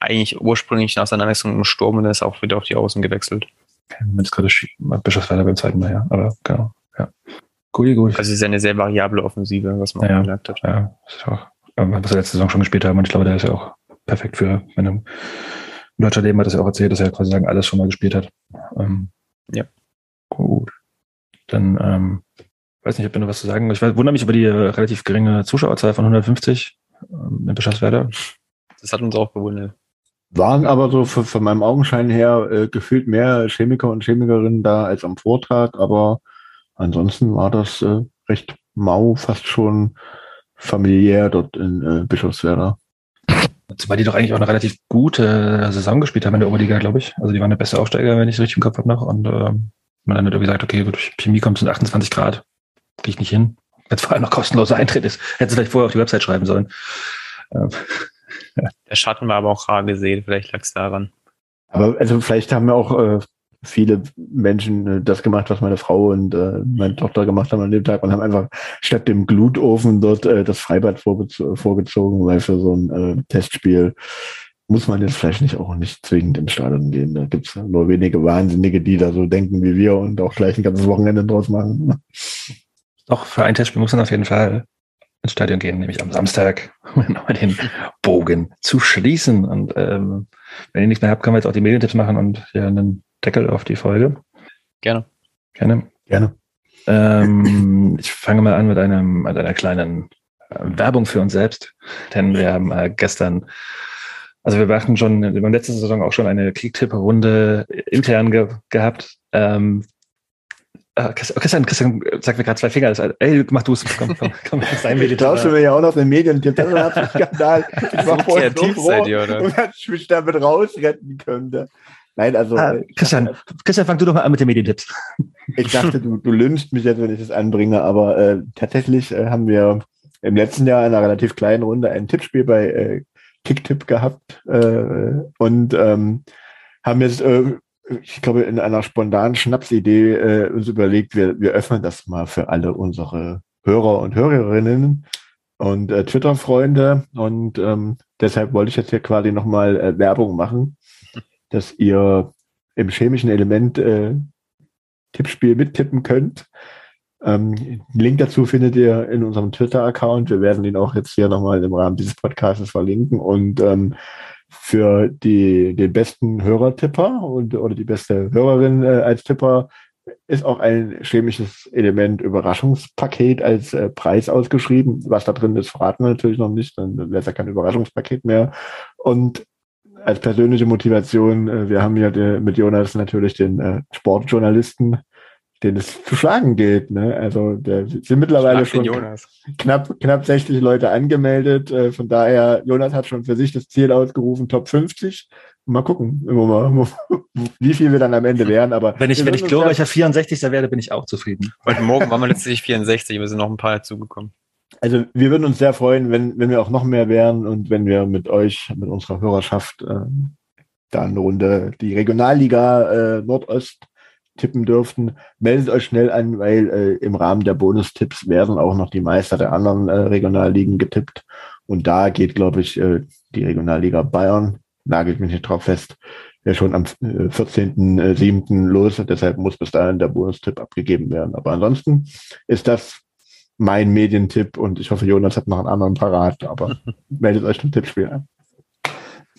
eigentlich ursprünglich nach seiner Wechselung im Sturm und er ist auch wieder auf die Außen gewechselt. wenn es gerade Bischofswerder beim zweiten Mal, ja. Aber genau, ja. Gut, gut. Also es ist ja eine sehr variable Offensive, was man Ja, gemerkt hat. ja, das ist auch, ähm, was wir letzte Saison schon gespielt haben. Und ich glaube, der ist ja auch perfekt für, wenn er im deutscher Leben hat das ja auch erzählt, dass er quasi sagen, alles schon mal gespielt hat. Ähm, Ja. Gut. Dann, ähm, weiß nicht, ob ihr noch was zu sagen. Ich weiß- wundere mich über die äh, relativ geringe Zuschauerzahl von 150 ähm, in Bischofswerda. Das hat uns auch gewundert. Waren aber so von, von meinem Augenschein her äh, gefühlt mehr Chemiker und Chemikerinnen da als am Vortag, aber ansonsten war das äh, recht mau, fast schon familiär dort in äh, Bischofswerda. Zumal die doch eigentlich auch eine relativ gute Saison gespielt haben in der Oberliga, glaube ich. Also die waren der beste Aufsteiger, wenn ich es richtig im Kopf habe noch. Und ähm, man dann hat irgendwie gesagt, okay, durch Chemie kommt es in 28 Grad. Krieg ich nicht hin. Jetzt vor allem noch kostenloser Eintritt ist. Hätte vielleicht vorher auf die Website schreiben sollen. Ähm, Der Schatten war aber auch rar gesehen, vielleicht lag es daran. Aber also vielleicht haben ja auch äh, viele Menschen äh, das gemacht, was meine Frau und äh, meine Tochter gemacht haben an dem Tag und haben einfach statt dem Glutofen dort äh, das Freibad vorgez- vorgezogen, weil für so ein äh, Testspiel muss man jetzt vielleicht nicht auch nicht zwingend ins Stadion gehen. Da gibt's nur wenige Wahnsinnige, die da so denken wie wir und auch gleich ein ganzes Wochenende draus machen. doch, für ein Testspiel muss man auf jeden Fall ins Stadion gehen, nämlich am Samstag, um nochmal den Bogen zu schließen. Und ähm, wenn ihr nichts mehr habt, können wir jetzt auch die Medientipps machen und hier einen Deckel auf die Folge. Gerne. Gerne. Gerne. Ähm, ich fange mal an mit einem mit einer kleinen äh, Werbung für uns selbst, denn wir haben äh, gestern, also wir machten schon in der letzten Saison auch schon eine Kicktipp-Runde intern ge gehabt. Ähm, äh, Christian, Christian sagt mir gerade zwei Finger. Also, ey, mach du es. Komm, komm, komm, sein tauschst du mir ja auch noch den Medien. Das ist ein Skandal. Ich war So so kreativ froh, seid ihr, oder? dass ich mich damit rausretten könnte. Nein, also Ah, äh, Christian, Christian, fang du doch mal an mit den Medientipps. Ich dachte, du, du lünchst mich jetzt, wenn ich das anbringe, aber äh, tatsächlich äh, haben wir im letzten Jahr in einer relativ kleinen Runde ein Tippspiel bei äh, Kicktipp gehabt äh, und ähm, haben jetzt, äh, ich glaube, in einer spontanen Schnapsidee äh, uns überlegt, wir, wir öffnen das mal für alle unsere Hörer und Hörerinnen und äh, Twitter-Freunde und ähm, deshalb wollte ich jetzt hier quasi nochmal äh, Werbung machen, dass ihr im chemischen Element äh, Tippspiel mittippen könnt. Ähm, den Link dazu findet ihr in unserem Twitter-Account. Wir werden ihn auch jetzt hier nochmal im Rahmen dieses Podcasts verlinken. Und ähm, für die, den besten Hörertipper und, oder die beste Hörerin äh, als Tipper ist auch ein chemisches Element Überraschungspaket als äh, Preis ausgeschrieben. Was da drin ist, verraten wir natürlich noch nicht, dann wäre es ja kein Überraschungspaket mehr. Und als persönliche Motivation, äh, wir haben ja der, mit Jonas natürlich den äh, Sportjournalisten, den es zu schlagen gilt. Ne? Also der sind mittlerweile Schlag schon Jonas. knapp, knapp 60 Leute angemeldet. Äh, von daher, Jonas hat schon für sich das Ziel ausgerufen, Top 50. Mal gucken, immer mal, wie viel wir dann am Ende wären. Aber Wenn ich, wenn ich glorreicher 64. werde, bin ich auch zufrieden. Heute Morgen waren wir letztlich 64, wir sind noch ein paar dazugekommen. Also wir würden uns sehr freuen, wenn, wenn wir auch noch mehr wären und wenn wir mit euch, mit unserer Hörerschaft äh, da eine Runde die Regionalliga äh, Nordost tippen dürften. Meldet euch schnell an, weil äh, im Rahmen der Bonustipps werden auch noch die Meister der anderen äh, Regionalligen getippt. Und da geht, glaube ich, äh, die Regionalliga Bayern, nagelt mich nicht drauf fest, ja schon am äh, 14.07. los. Deshalb muss bis dahin der Bonustipp abgegeben werden. Aber ansonsten ist das mein Medientipp und ich hoffe, Jonas hat noch einen anderen parat, aber meldet euch zum Tippspiel an.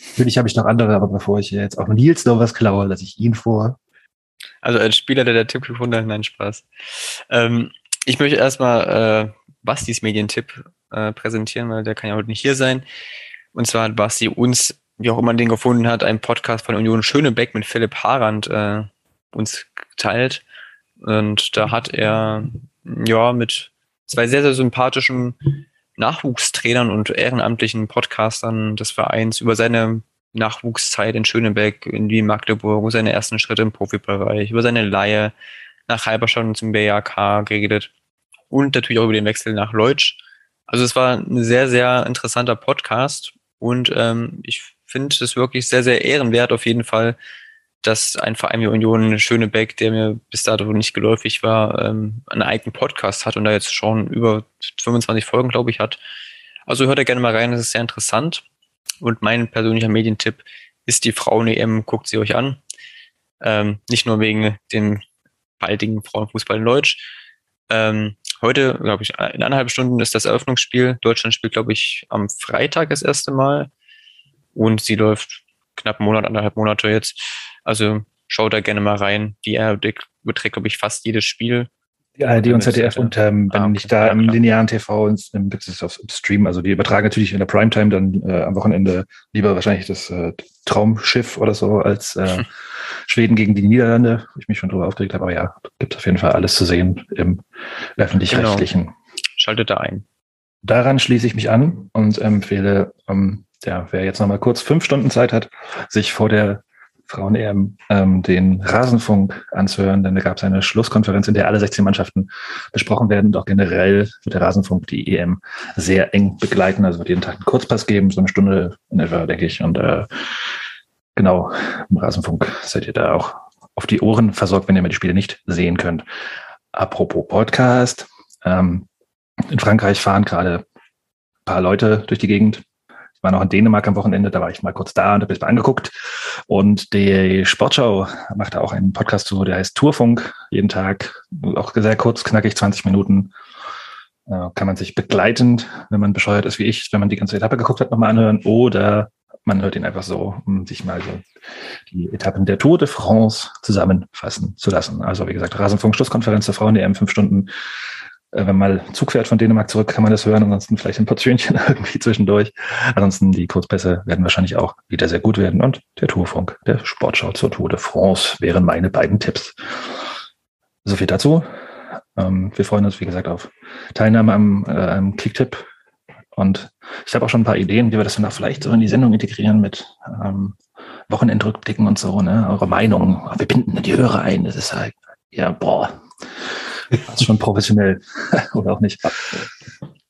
Natürlich habe ich noch andere, aber bevor ich jetzt auch Nils noch was klaue, lasse ich ihn vor. Also als Spieler, der der Tipp gefunden hat, nein, Spaß. Ähm, ich möchte erstmal äh, Bastis Medientipp äh, präsentieren, weil der kann ja heute nicht hier sein. Und zwar hat Basti uns wie auch immer den gefunden hat, einen Podcast von Union Schönebeck mit Philipp Harand äh, uns geteilt. Und da hat er ja mit zwei sehr, sehr sympathischen Nachwuchstrainern und ehrenamtlichen Podcastern des Vereins über seine Nachwuchszeit in Schönebeck, in Wien, Magdeburg, seine ersten Schritte im Profibereich, über seine Leihe nach Halberstadt und zum BAK geredet und natürlich auch über den Wechsel nach Leutsch. Also es war ein sehr, sehr interessanter Podcast und ähm, ich finde es wirklich sehr, sehr ehrenwert auf jeden Fall, dass ein Verein wie Union Schönebeck, der mir bis dato nicht geläufig war, ähm, einen eigenen Podcast hat und da jetzt schon über 25 Folgen, glaube ich, hat. Also hört da gerne mal rein, das ist sehr interessant. Und mein persönlicher Medientipp ist die Frauen-EM, guckt sie euch an. Ähm, nicht nur wegen dem baldigen Frauenfußball in Deutsch. Ähm, heute, glaube ich, in eineinhalb Stunden ist das Eröffnungsspiel. Deutschland spielt, glaube ich, am Freitag das erste Mal. Und sie läuft knapp einen Monat, anderthalb Monate jetzt. Also schaut da gerne mal rein. Die überträgt, glaube ich, fast jedes Spiel. Die ARD und ZDF und ähm, wenn ah, nicht da ja, im linearen TV, gibt es auf Stream. Also die übertragen natürlich in der Primetime dann äh, am Wochenende lieber wahrscheinlich das äh, Traumschiff oder so als äh, Schweden gegen die Niederlande, wo ich mich schon drüber aufgeregt habe. Aber ja, gibt es auf jeden Fall alles zu sehen im öffentlich-rechtlichen. Genau. Schaltet da ein. Daran schließe ich mich an und empfehle, ähm, ja, wer jetzt nochmal kurz fünf Stunden Zeit hat, sich vor der Frauen-EM ähm, den Rasenfunk anzuhören, denn da gab es eine Schlusskonferenz, in der alle 16 Mannschaften besprochen werden und auch generell wird der Rasenfunk die EM sehr eng begleiten. Also wird jeden Tag einen Kurzpass geben, so eine Stunde in etwa, denke ich. Und äh, genau, im Rasenfunk seid ihr da auch auf die Ohren versorgt, wenn ihr mir die Spiele nicht sehen könnt. Apropos Podcast. Ähm, in Frankreich fahren gerade ein paar Leute durch die Gegend ich war noch in Dänemark am Wochenende, da war ich mal kurz da und habe es mal angeguckt. Und die Sportschau macht auch einen Podcast zu, der heißt Tourfunk, jeden Tag, auch sehr kurz, knackig, 20 Minuten. Äh, kann man sich begleitend, wenn man bescheuert ist wie ich, wenn man die ganze Etappe geguckt hat, nochmal anhören. Oder man hört ihn einfach so, um sich mal so die Etappen der Tour de France zusammenfassen zu lassen. Also wie gesagt, Rasenfunk Schlusskonferenz der Frauen, die EM fünf Stunden wenn man mal Zug fährt von Dänemark zurück, kann man das hören. Ansonsten vielleicht ein Portionchen irgendwie zwischendurch. Ansonsten die Kurzpässe werden wahrscheinlich auch wieder sehr gut werden. Und der Tourfunk, der Sportschau zur Tour de France wären meine beiden Tipps. So viel dazu. Ähm, wir freuen uns, wie gesagt, auf Teilnahme am, äh, am Kicktipp. Und ich habe auch schon ein paar Ideen, wie wir das dann auch vielleicht so in die Sendung integrieren mit ähm, Wochenendrückblicken und so, ne? Eure Meinung. Wir binden die Hörer ein. Das ist halt, ja, boah, das ist schon professionell. Oder auch nicht.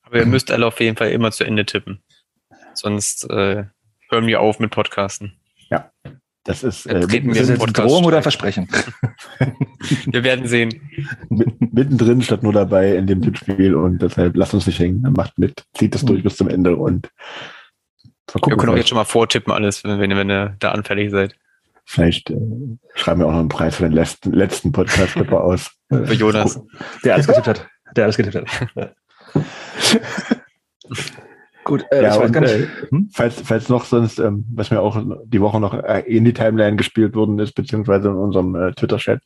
Aber ihr müsst alle auf jeden Fall immer zu Ende tippen. Sonst äh, hören wir auf mit Podcasten. Ja. Das ist äh, treten wir jetzt Drohung oder Versprechen. wir werden sehen. Mittendrin statt nur dabei in dem Tippspiel und deshalb lasst uns nicht hängen. Macht mit, zieht das durch bis zum Ende und wir können auch jetzt schon mal vortippen alles, wenn, wenn ihr da anfällig seid. Vielleicht äh, schreiben wir auch noch einen Preis für den letzten, letzten Podcast-Clipper aus. Für Jonas. Der alles getippt hat. Der alles getippt hat. Gut, äh, ja, ich weiß gar nicht. Äh, hm? falls, falls noch sonst, ähm, was mir auch die Woche noch äh, in die Timeline gespielt worden ist, beziehungsweise in unserem äh, Twitter-Chat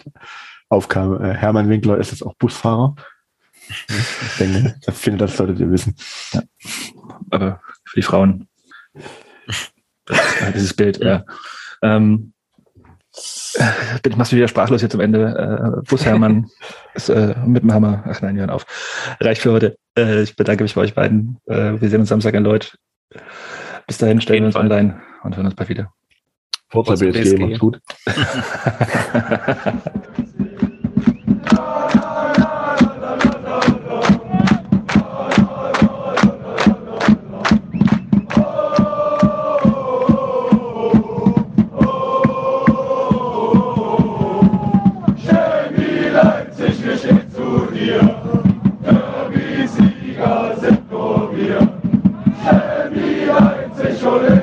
aufkam, äh, Hermann Winkler ist jetzt auch Busfahrer. ich denke, ich finde, das solltet ihr wissen. Ja. Aber für die Frauen, das, dieses Bild, ja. Ähm, bin ich machst du wieder sprachlos jetzt am Ende. Äh, Bus Hermann ist, äh, mit dem Hammer. Ach nein, hören auf. Reicht für heute. Äh, ich bedanke mich bei euch beiden. Äh, wir sehen uns Samstag in Leut. Bis dahin stellen wir uns Fall. online und hören uns bald wieder. Forza BSG, macht's gut. চলে